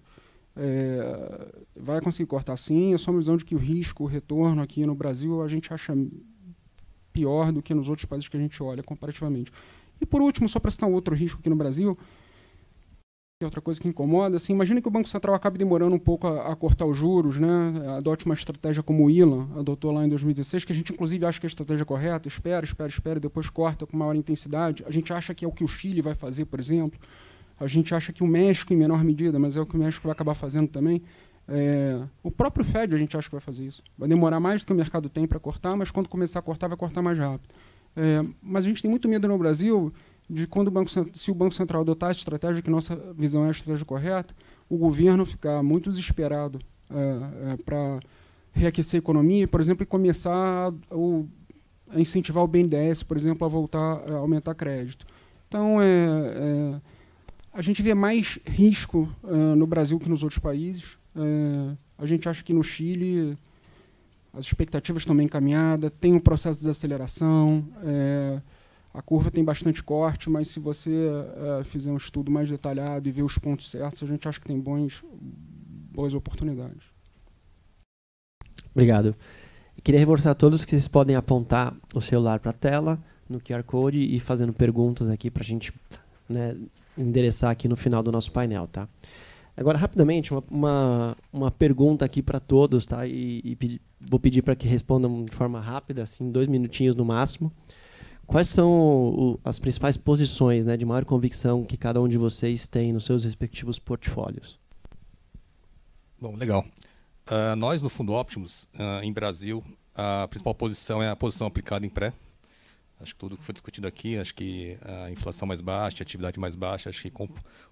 Speaker 5: é, vai conseguir cortar sim, é só uma visão de que o risco, o retorno aqui no Brasil a gente acha pior do que nos outros países que a gente olha comparativamente. E por último, só para citar um outro risco aqui no Brasil, é outra coisa que incomoda, assim, imagina que o Banco Central acabe demorando um pouco a, a, cortar os juros, né? adote uma estratégia como o ILAN adotou lá em 2016, que a gente inclusive acha que é a estratégia correta, espera, espera, espera, depois corta com maior intensidade. A gente acha que é o que o Chile vai fazer, por exemplo. A gente acha que o México, em menor medida, mas é o que o México vai acabar fazendo também. É, o próprio Fed a gente acha que vai fazer isso. Vai demorar mais do que o mercado tem para cortar, mas quando começar a cortar, vai cortar mais rápido. É, mas a gente tem muito medo no Brasil de quando o Banco se o Banco Central adotar a estratégia que nossa visão é a estratégia correta, o governo ficar muito desesperado é, é, para reaquecer a economia, por exemplo, e começar a, a, incentivar o BNDES, por exemplo, a voltar a aumentar crédito. Então, é, é a gente vê mais risco é, no Brasil que nos outros países. É, a gente acha que no Chile as expectativas estão bem encaminhadas, tem um processo de desaceleração, é, a curva tem bastante corte, mas se você é, fizer um estudo mais detalhado e ver os pontos certos, a gente acha que tem bons, boas oportunidades.
Speaker 1: Obrigado. queria reforçar a todos que vocês podem apontar o celular para a tela, no QR Code, e fazendo perguntas aqui para a gente né, endereçar aqui no final do nosso painel, tá? Agora, rapidamente, uma, uma, uma pergunta aqui para todos, tá? E, e pedi, vou pedir para que respondam de forma rápida, assim, dois minutinhos no máximo. Quais são o, as principais posições né, de maior convicção que cada um de vocês tem nos seus respectivos portfólios?
Speaker 2: Bom, legal. Uh, nós, no Fundo Optimus, uh, em Brasil, a principal posição é a posição aplicada em pré. Acho que tudo que foi discutido aqui, acho que a inflação mais baixa, a atividade mais baixa, acho que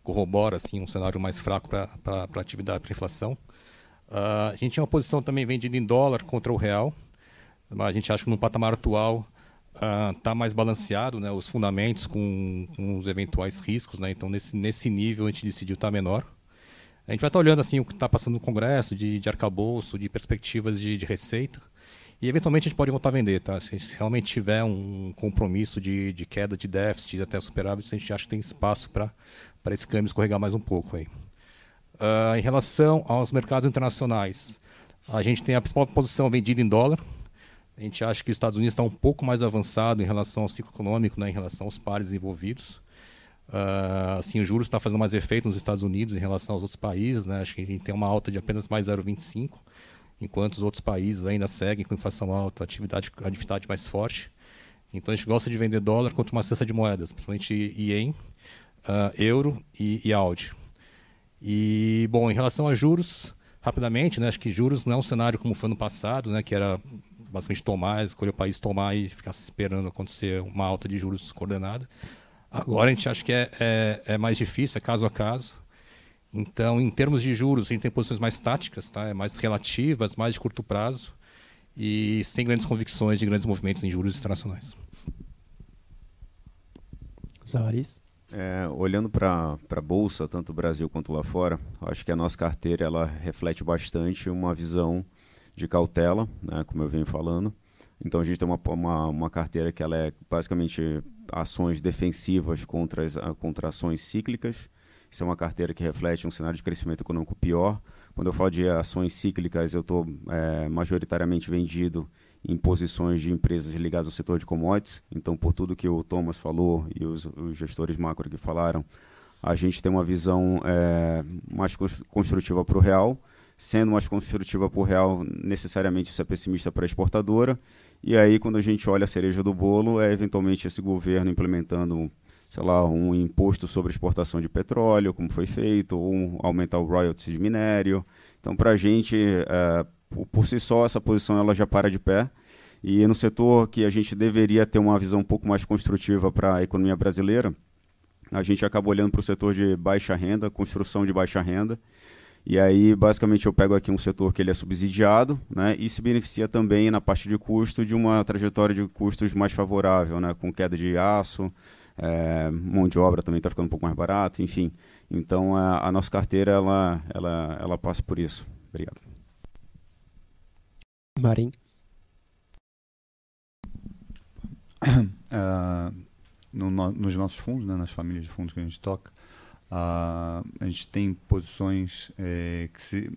Speaker 2: corrobora assim um cenário mais fraco para a atividade para inflação. Uh, a gente tinha uma posição também vendida em dólar contra o real, mas a gente acha que no patamar atual uh, mais balanceado, né, os fundamentos com, com, os eventuais riscos, né, então nesse, nesse nível a gente decidiu estar tá menor. A gente vai estar tá olhando assim o que está passando no Congresso, de, de arcabouço, de perspectivas de, de receita. E eventualmente a gente pode voltar a vender, tá? Se realmente tiver um compromisso de, de queda de déficit até superávit, a gente acha que tem espaço para esse câmbio escorregar mais um pouco aí. Uh, em relação aos mercados internacionais, a gente tem a principal posição vendida em dólar. A gente acha que os Estados Unidos está um pouco mais avançado em relação ao ciclo econômico, né, em relação aos pares envolvidos. Uh, assim, o juros está fazendo mais efeito nos Estados Unidos em relação aos outros países. Né? Acho que a gente tem uma alta de apenas mais 0,25 enquanto os outros países ainda seguem com inflação alta, atividade, atividade mais forte. Então a gente gosta de vender dólar contra uma cesta de moedas, principalmente ien, uh, euro e, e Audi. E, bom, em relação a juros, rapidamente, né, acho que juros não é um cenário como foi no passado, né, que era basicamente tomar, escolher o país tomar e ficar esperando acontecer uma alta de juros coordenada. Agora a gente acha que é, é, é mais difícil, é caso a caso. Então, em termos de juros, a gente tem posições mais táticas, tá? É mais relativas, mais de curto prazo e sem grandes convicções de grandes movimentos em juros internacionais.
Speaker 1: Zavaris?
Speaker 3: É, olhando para a Bolsa, tanto Brasil quanto lá fora, acho que a nossa carteira ela reflete bastante uma visão de cautela, né, como eu venho falando. Então a gente tem uma, uma, uma carteira que ela é basicamente ações defensivas contra, as, contra ações cíclicas isso é uma carteira que reflete um cenário de crescimento econômico pior. Quando eu falo de ações cíclicas, eu estou é, majoritariamente vendido em posições de empresas ligadas ao setor de commodities. Então, por tudo que o Thomas falou e os, os gestores macro que falaram, a gente tem uma visão é, mais construtiva para o real. Sendo mais construtiva para o real, necessariamente isso é pessimista para a exportadora. E aí, quando a gente olha a cereja do bolo, é eventualmente esse governo implementando sei lá, um imposto sobre exportação de petróleo, como foi feito, ou um, aumentar o royalties de minério. Então, para a gente, é, por si só, essa posição ela já para de pé. E no setor que a gente deveria ter uma visão um pouco mais construtiva para a economia brasileira, a gente acaba olhando para o setor de baixa renda, construção de baixa renda. E aí, basicamente, eu pego aqui um setor que ele é subsidiado né, e se beneficia também na parte de custo de uma trajetória de custos mais favorável, né, com queda de aço, é, mão de obra também está ficando um pouco mais barato, enfim. Então a, a, nossa carteira ela, ela, ela passa por isso. Obrigado.
Speaker 1: Marim.
Speaker 4: Uh, no, no, nos nossos fundos, né, nas famílias de fundos que a gente toca, uh, a gente tem posições é, que se,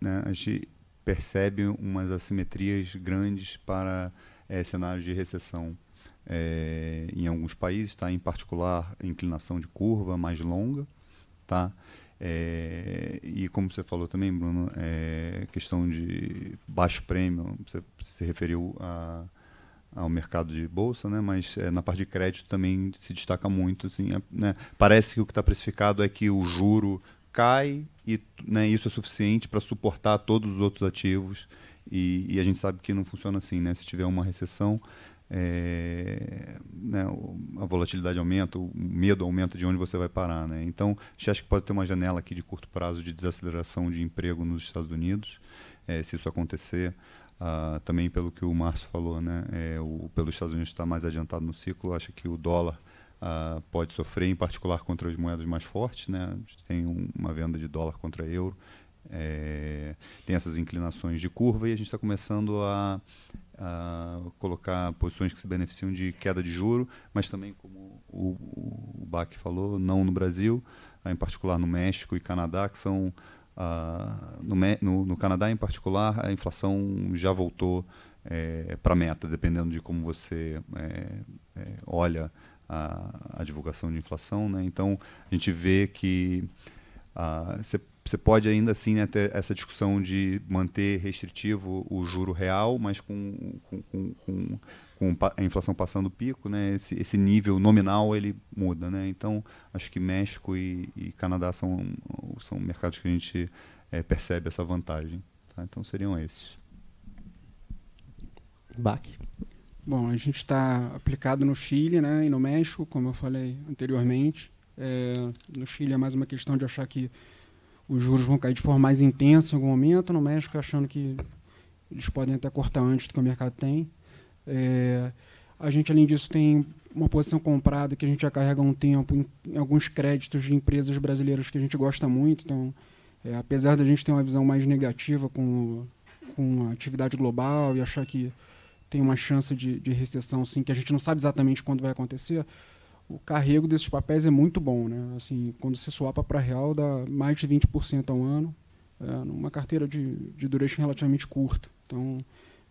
Speaker 4: né, a gente percebe umas assimetrias grandes para é, cenários de recessão é, em alguns países, tá? em particular inclinação de curva mais longa. Tá? É, e como você falou também, Bruno, é, questão de baixo prêmio, você se referiu a, ao mercado de bolsa, né? mas é, na parte de crédito também se destaca muito. Assim, é, né? Parece que o que está precificado é que o juro cai e né, isso é suficiente para suportar todos os outros ativos e, e, a gente sabe que não funciona assim. Né? Se tiver uma recessão, é, né, a volatilidade aumenta, o medo aumenta de onde você vai parar. Né? Então, a gente acha que pode ter uma janela aqui de curto prazo de desaceleração de emprego nos Estados Unidos, é, se isso acontecer. Uh, também pelo que o Márcio falou, né, é, o, pelo Estados Unidos estar mais adiantado no ciclo, acha que o dólar uh, pode sofrer, em particular contra as moedas mais fortes. Né? A gente tem um, uma venda de dólar contra euro, é, tem essas inclinações de curva e a gente está começando a a colocar posições que se beneficiam de queda de juro, mas também, como o, o Bach falou, não no Brasil, em particular no México e Canadá, que são Uh, no, no, no, Canadá, em particular, a inflação já voltou é, para a meta, dependendo de como você é, é, olha a, a, divulgação de inflação, né? Então a gente vê que você uh, pode ainda assim né, ter essa discussão de manter restritivo o juro real, mas com, com, com, com com a inflação passando o pico, né, esse, esse nível nominal ele muda, né? Então acho que México e, e Canadá são são mercados que a gente é, percebe essa vantagem. Tá? Então seriam esses.
Speaker 1: Bac.
Speaker 5: Bom, a gente está aplicado no Chile, né, e no México, como eu falei anteriormente. É, no Chile é mais uma questão de achar que os juros vão cair de forma mais intensa em algum momento. No México, achando que eles podem até cortar antes do que o mercado tem. É, a gente, além disso, tem uma posição comprada que a gente já carrega há um tempo em, em alguns créditos de empresas brasileiras que a gente gosta muito. Então, é, apesar da gente ter uma visão mais negativa com, com a atividade global e achar que tem uma chance de, de recessão, sim, que a gente não sabe exatamente quando vai acontecer, o carrego desses papéis é muito bom. Né? Assim, quando você swapa para real, dá mais de 20% ao ano, é, numa carteira de, de duration relativamente curta. Então,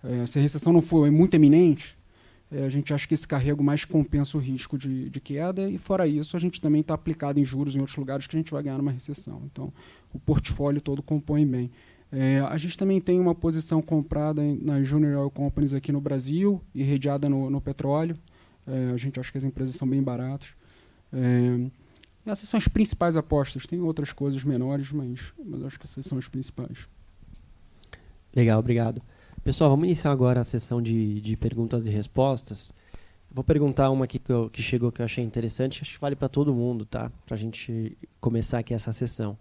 Speaker 5: é, se a recessão não for muito eminente, é, a gente acha que esse carrego mais compensa o risco de, de queda e, fora isso, a gente também está aplicado em juros em outros lugares que a gente vai ganhar numa recessão. Então, o portfólio todo compõe bem. É, a gente também tem uma posição comprada nas Junior Oil Companies aqui no Brasil e redeada no, no petróleo. É, a gente acha que as empresas são bem baratas. É, essas são as principais apostas. Tem outras coisas menores, mas, mas acho que essas são as principais.
Speaker 1: Legal, obrigado. Pessoal, vamos iniciar agora a sessão de, de perguntas e respostas. Vou perguntar uma aqui que, eu, que chegou que eu achei interessante, acho que vale para todo mundo, tá? Para a gente começar aqui essa sessão.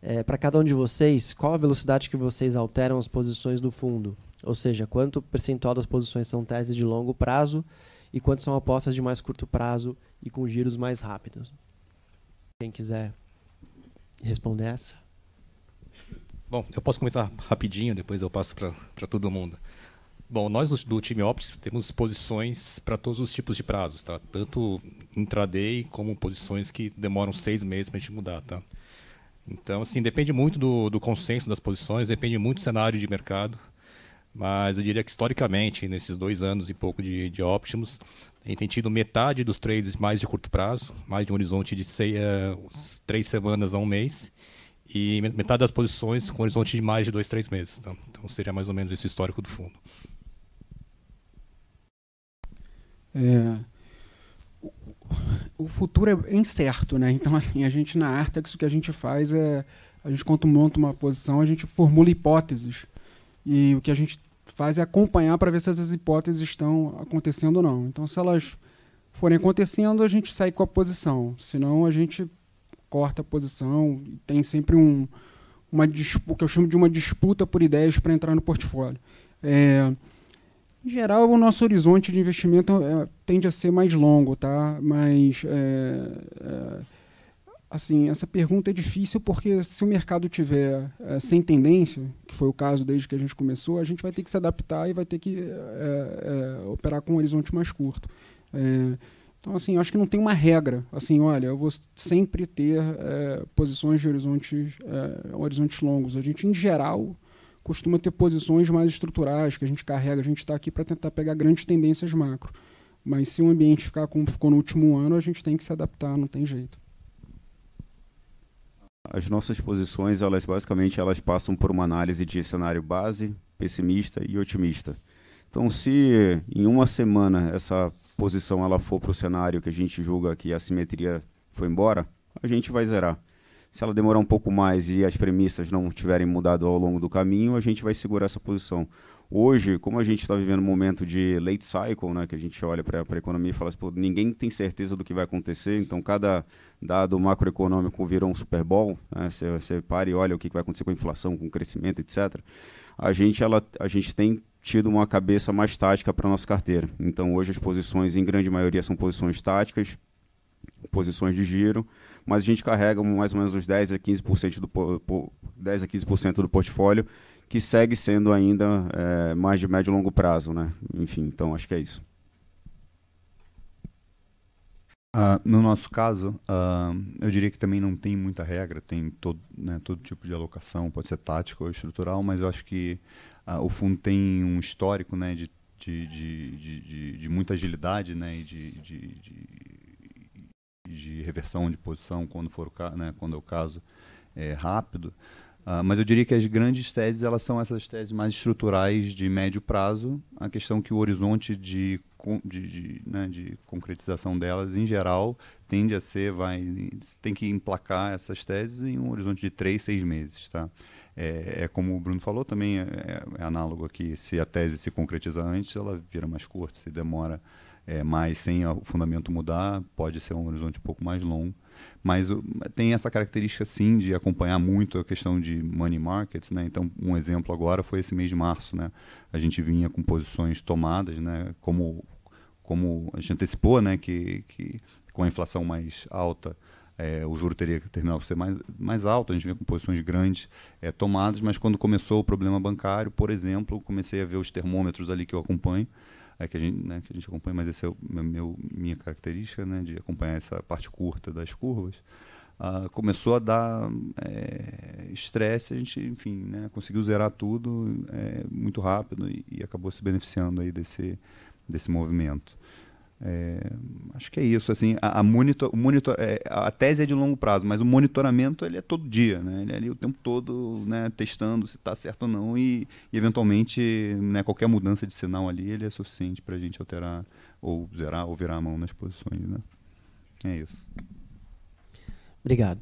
Speaker 1: É, para cada um de vocês, qual a velocidade que vocês alteram as posições do fundo? Ou seja, quanto percentual das posições são teses de longo prazo e quanto são apostas de mais curto prazo e com giros mais rápidos? Quem quiser responder essa?
Speaker 2: Bom, eu posso começar rapidinho, depois eu passo para todo mundo. Bom, nós do, time Ops temos posições para todos os tipos de prazos, tá? Tanto intraday como posições que demoram seis meses para a gente mudar, tá? Então, assim, depende muito do, do consenso das posições, depende muito do cenário de mercado. Mas eu diria que historicamente, nesses dois anos e pouco de, de Optimus, a gente tem tido metade dos trades mais de curto prazo, mais de um horizonte de seis, uh, três semanas a um mês, e metade das posições com horizonte de mais de dois, três meses. Tá? Então seria mais ou menos esse histórico do fundo.
Speaker 5: É, o futuro é incerto, né? Então assim a gente na Artex o que a gente faz é a gente quando monta uma posição a gente formula hipóteses e o que a gente faz é acompanhar para ver se essas hipóteses estão acontecendo ou não. Então se elas forem acontecendo a gente sai com a posição, senão a gente corta a posição, tem sempre um, uma o que eu chamo de uma disputa por ideias para entrar no portfólio. É, em geral, o nosso horizonte de investimento é, tende a ser mais longo, tá? Mas é, é, assim, essa pergunta é difícil porque se o mercado tiver é, sem tendência, que foi o caso desde que a gente começou, a gente vai ter que se adaptar e vai ter que é, é, operar com um horizonte mais curto. Então, assim, acho que não tem uma regra. Assim, olha, eu vou sempre ter é, posições de horizontes, é, horizontes longos. A gente, em geral, costuma ter posições mais estruturais, que a gente carrega. A gente está aqui para tentar pegar grandes tendências macro. Mas se o ambiente ficar como ficou no último ano, a gente tem que se adaptar, não tem jeito.
Speaker 3: As nossas posições, elas basicamente elas passam por uma análise de cenário base, pessimista e otimista. Então, se em uma semana essa posição ela for para o cenário que a gente julga que a simetria foi embora, a gente vai zerar. Se ela demorar um pouco mais e as premissas não tiverem mudado ao longo do caminho, a gente vai segurar essa posição. Hoje, como a gente está vivendo um momento de late cycle, né, que a gente olha para a economia e fala assim, ninguém tem certeza do que vai acontecer, então cada dado macroeconômico virou um Super Bowl, né, você, você para e olha o que vai acontecer com a inflação, com o crescimento, etc. A gente, ela, a gente tem tido uma cabeça mais tática para a nossa carteira. Então, hoje as posições, em grande maioria, são posições táticas, posições de giro, mas a gente carrega mais ou menos uns 10 a 15% do, 10 a 15% do portfólio, que segue sendo ainda é, mais de médio e longo prazo. Né? Enfim, então acho que é isso.
Speaker 4: Uh, no nosso caso, uh, eu diria que também não tem muita regra, tem todo, né, todo tipo de alocação, pode ser tática ou estrutural, mas eu acho que ah, o fundo tem um histórico né, de, de, de, de, de muita agilidade né, e de, de, reversão de posição quando for né, quando é o caso é, rápido. Uh, mas eu diria que as grandes teses elas são essas teses mais estruturais de médio prazo. A questão que o horizonte de, de, de, né, de concretização delas, em geral, tende a ser, vai, tem que emplacar essas teses em um horizonte de três, seis meses. Tá? É, é como o Bruno falou, também é, é, é análogo aqui. Se a tese se concretiza antes, ela vira mais curta. Se demora é, mais sem o fundamento mudar, pode ser um horizonte um pouco mais longo. Mas tem essa característica, sim, de acompanhar muito a questão de money markets. Né? Então, um exemplo agora foi esse mês de março. Né? A gente vinha com posições tomadas, né? como, como a gente antecipou, né? que, que com a inflação mais alta, é, o juro teria que terminar por ser mais, mais alto, a gente vinha com posições grandes é, tomadas, mas quando começou o problema bancário, por exemplo, comecei a ver os termômetros ali que eu acompanho, é, que, a gente, né, que a gente acompanha, mas essa é o, meu, minha característica, né, de acompanhar essa parte curta das curvas, uh, começou a dar é, estresse, a gente, enfim, né, conseguiu zerar tudo é, muito rápido e, e, acabou se beneficiando aí desse, desse movimento. É, acho que é isso. Assim, a, a, monitor, o monitor, é, a tese é de longo prazo, mas o monitoramento ele é todo dia. Né? Ele é ali o tempo todo né, testando se está certo ou não e, e eventualmente, né, qualquer mudança de sinal ali ele é suficiente para a gente alterar ou zerar ou virar a mão nas posições. Né? É isso.
Speaker 1: Obrigado.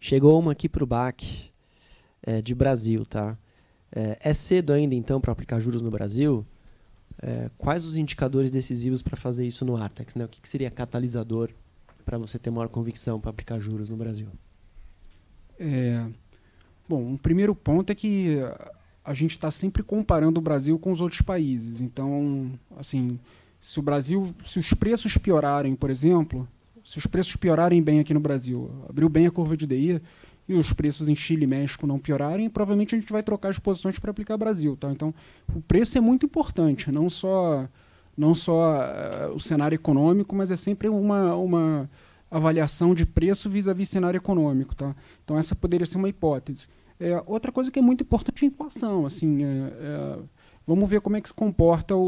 Speaker 1: Chegou uma aqui para o BAC é, de Brasil. Tá? É, é cedo ainda, então, para aplicar juros no Brasil? É, quais os indicadores decisivos para fazer isso no Artex? Né? O que, que seria catalisador para você ter maior convicção para aplicar juros no Brasil?
Speaker 5: É, bom, um primeiro ponto é que a gente está sempre comparando o Brasil com os outros países. Então, assim, se o Brasil, se os preços piorarem, por exemplo, se os preços piorarem bem aqui no Brasil, abriu bem a curva de DI, e os preços em Chile e México não piorarem, provavelmente a gente vai trocar as posições para aplicar Brasil. Tá? Então, o preço é muito importante, não só, não só uh, o cenário econômico, mas é sempre uma, uma avaliação de preço vis-à-vis -vis cenário econômico. Tá? Então, essa poderia ser uma hipótese. É, outra coisa que é muito importante é a inflação. Assim, é, é, vamos ver como é que se comporta o,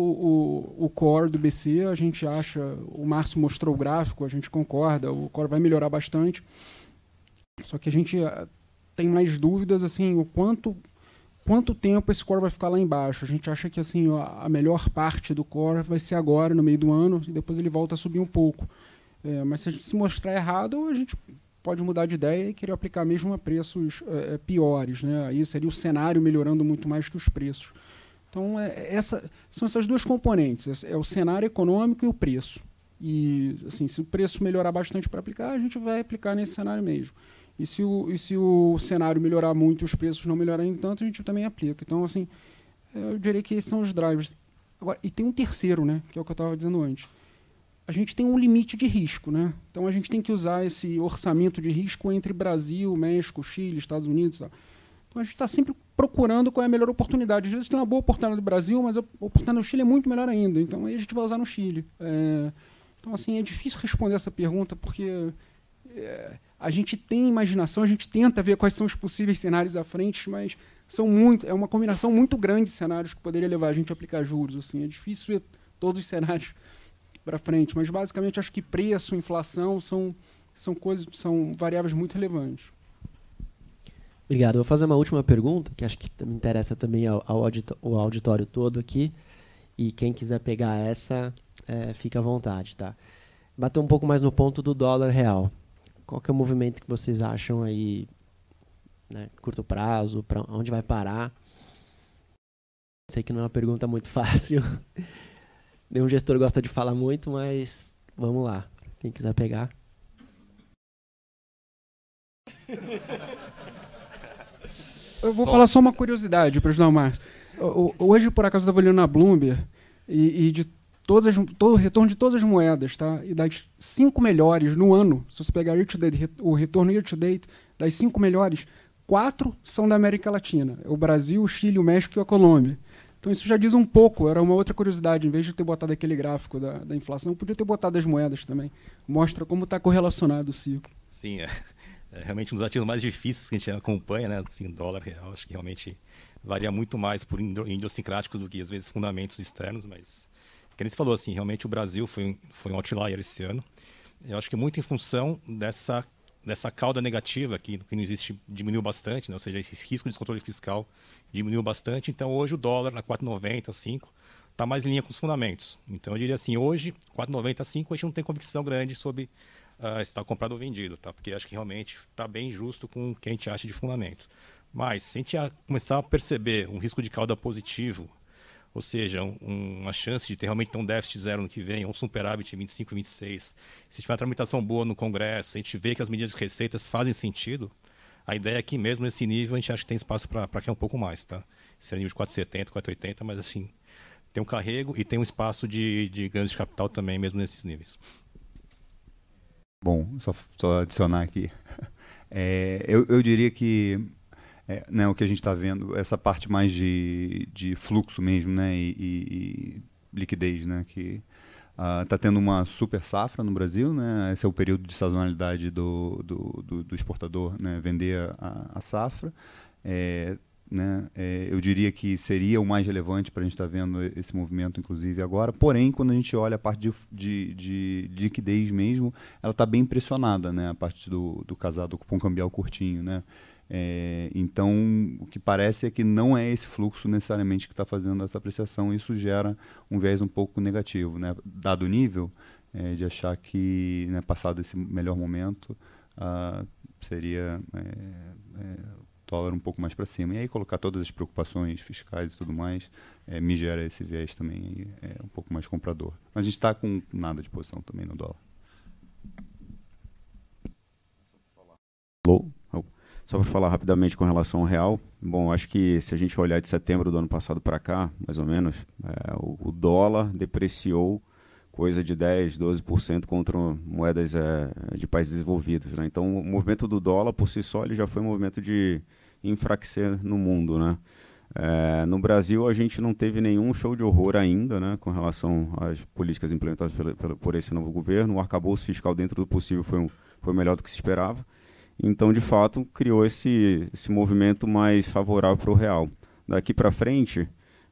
Speaker 5: o, o, core do BC. A gente acha, o Márcio mostrou o gráfico, a gente concorda, o core vai melhorar bastante. Só que a gente eh, tem mais dúvidas assim, o quanto quanto tempo esse core vai ficar lá embaixo. A gente acha que assim a melhor parte do core vai ser agora, no meio do ano, e depois ele volta a subir um pouco. É, mas se a gente se mostrar errado, a gente pode mudar de ideia e querer aplicar mesmo a preços é, piores. Né? Aí seria o cenário melhorando muito mais que os preços. Então, é, essa, são essas duas componentes: é o cenário econômico e o preço. E assim, se o preço melhorar bastante para aplicar, a gente vai aplicar nesse cenário mesmo. E se o, e se o cenário melhorar muito os preços não melhorarem tanto, a gente também aplica. Então, assim, eu diria que esses são os drivers. Agora, e tem um terceiro, né, que é o que eu estava dizendo antes. A gente tem um limite de risco, né? Então a gente tem que usar esse orçamento de risco entre Brasil, México, Chile, Estados Unidos. Então a gente está sempre procurando qual é a melhor oportunidade. Às vezes tem uma boa oportunidade no Brasil, mas a oportunidade no Chile é muito melhor ainda. Então aí a gente vai usar no Chile. É, então assim é difícil responder essa pergunta porque é, a gente tem imaginação, a gente tenta ver quais são os possíveis cenários à frente, mas são muito, é uma combinação muito grande de cenários que poderia levar a gente a aplicar juros. Assim, é difícil ver todos os cenários para frente, mas basicamente acho que preço, inflação são, são coisas, são variáveis muito relevantes.
Speaker 1: Obrigado. Vou fazer uma última pergunta, que acho que me interessa também ao, ao auditório todo aqui. E quem quiser pegar essa, é, fica à vontade, tá? Bater um pouco mais no ponto do dólar real. Qual que é o movimento que vocês acham aí, né, curto prazo, para onde vai parar? Sei que não é uma pergunta muito fácil. Nenhum gestor gosta de falar muito, mas vamos lá. Quem quiser pegar.
Speaker 5: Eu vou Bom. falar só uma curiosidade para ajudar o Márcio. Hoje, por acaso, eu estava olhando na Bloomberg e, e de todas as, todo o retorno de todas as moedas, tá? E das cinco melhores no ano, se você pegar o retorno year to date, das cinco melhores, quatro são da América Latina: o Brasil, o Chile, o México e a Colômbia. Então isso já diz um pouco, era uma outra curiosidade. Em vez de ter botado aquele gráfico da, da inflação, podia ter botado as moedas também. Mostra como está correlacionado o ciclo.
Speaker 2: Sim, é, é, realmente um dos ativos mais difíceis que a gente acompanha, né? Assim, dólar real, acho que realmente varia muito mais por idiosincráticos do que às vezes fundamentos externos, mas que você falou, assim, realmente o Brasil foi, foi um outlier esse ano. Eu acho que muito em função dessa dessa cauda negativa que, que não existe diminuiu bastante, né? ou seja, esse risco de descontrole fiscal diminuiu bastante. Então hoje o dólar na 4,90, 5 está mais em linha com os fundamentos. Então eu diria assim, hoje 4,90, 5 a gente não tem convicção grande sobre uh, se está comprado ou vendido, tá? Porque acho que realmente está bem justo com o que a gente acha de fundamentos. Mas se a gente começar a perceber um risco de cauda positivo ou seja, um, uma chance de ter realmente um déficit zero no que vem, um superávit 25, 26. Se tiver uma tramitação boa no Congresso, a gente vê que as medidas de receitas fazem sentido, a ideia é que mesmo nesse nível a gente acha que tem espaço para que é um pouco mais, tá? Seria nível de 470, 480, mas assim, tem um carrego e tem um espaço de, de ganhos de capital também, mesmo nesses níveis.
Speaker 4: Bom, só, só adicionar aqui. É, eu, eu diria que é, né, o que a gente está vendo, essa parte mais de, de fluxo mesmo, né, e, e, liquidez, né, que está uh, tendo uma super safra no Brasil, né, esse é o período de sazonalidade do, do, do, do exportador, né, vender a, a safra, é, né, é, eu diria que seria o mais relevante para a gente estar tá vendo esse movimento, inclusive agora. Porém, quando a gente olha a parte de, de, de, de liquidez mesmo, ela está bem pressionada, né, a parte do, do casado cupom cambial curtinho, né. É, então, o que parece é que não é esse fluxo necessariamente que está fazendo essa apreciação. Isso gera um viés um pouco negativo, né? dado o nível é, de achar que, né, passado esse melhor momento, seria é, é, dólar um pouco mais para cima. E aí colocar todas as preocupações fiscais e tudo mais é, me gera esse viés também é, um pouco mais comprador. Mas a gente está com nada de posição também no dólar.
Speaker 3: Alô? Só para falar rapidamente com relação ao real, bom, acho que se a gente olhar de setembro do ano passado para cá, mais ou menos, é, o, o, dólar depreciou coisa de 10, 12% contra moedas é, de países desenvolvidos. Né? Então, o movimento do dólar por si só ele já foi um movimento de enfraquecer no mundo, né? É, no Brasil, a gente não teve nenhum show de horror ainda, né, com relação às políticas implementadas pelo, pelo, por esse novo governo. O arcabouço fiscal, dentro do possível, foi, um, foi melhor do que se esperava. Então, de fato, criou esse, esse movimento mais favorável para o real. Daqui para frente,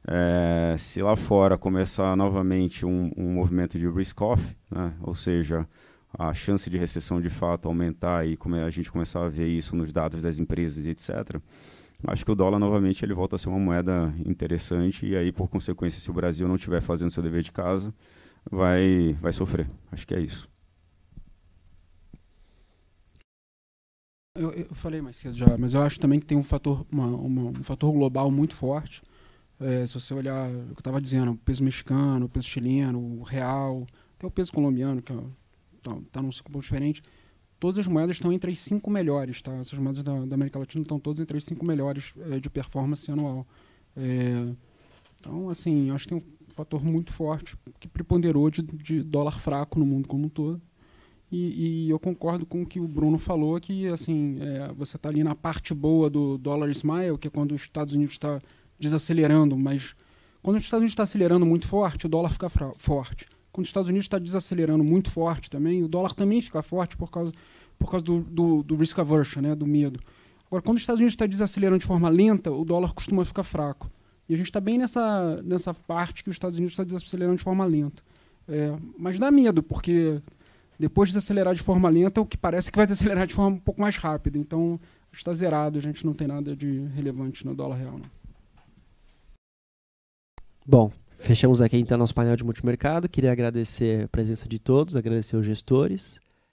Speaker 3: é, se lá fora começar novamente um, um movimento de risk-off, né, ou seja, a chance de recessão de fato aumentar e a gente começar a ver isso nos dados das empresas etc., acho que o dólar novamente ele volta a ser uma moeda interessante e aí, por consequência, se o Brasil não estiver fazendo seu dever de casa, vai, vai sofrer. Acho que é isso.
Speaker 5: Eu, eu, falei mais cedo já, mas eu acho também que tem um fator, uma, uma, um fator global muito forte. É, se você olhar o que eu estava dizendo, o peso mexicano, o peso chileno, o real, até o peso colombiano, que está tá num ciclo diferente, todas as moedas estão entre as cinco melhores. Tá? Essas moedas da, da América Latina estão todas entre as cinco melhores é, de performance anual. É, então, assim, acho que tem um fator muito forte que preponderou de, de dólar fraco no mundo como um todo. E, e, eu concordo com o que o Bruno falou, que assim, é, você está ali na parte boa do dollar smile, que é quando os Estados Unidos está desacelerando, mas quando os Estados Unidos está acelerando muito forte, o dólar fica forte. Quando os Estados Unidos está desacelerando muito forte também, o dólar também fica forte por causa, por causa do, do, do risk aversion, né, do medo. Agora, quando os Estados Unidos está desacelerando de forma lenta, o dólar costuma ficar fraco. E a gente está bem nessa, nessa parte que os Estados Unidos está desacelerando de forma lenta. É, mas dá medo, porque depois de desacelerar de forma lenta, o que parece que vai desacelerar de forma um pouco mais rápida. Então, está zerado, a gente não tem nada de relevante no dólar real. Não.
Speaker 1: Bom, fechamos aqui então nosso painel de multimercado. Queria agradecer a presença de todos, agradecer os gestores.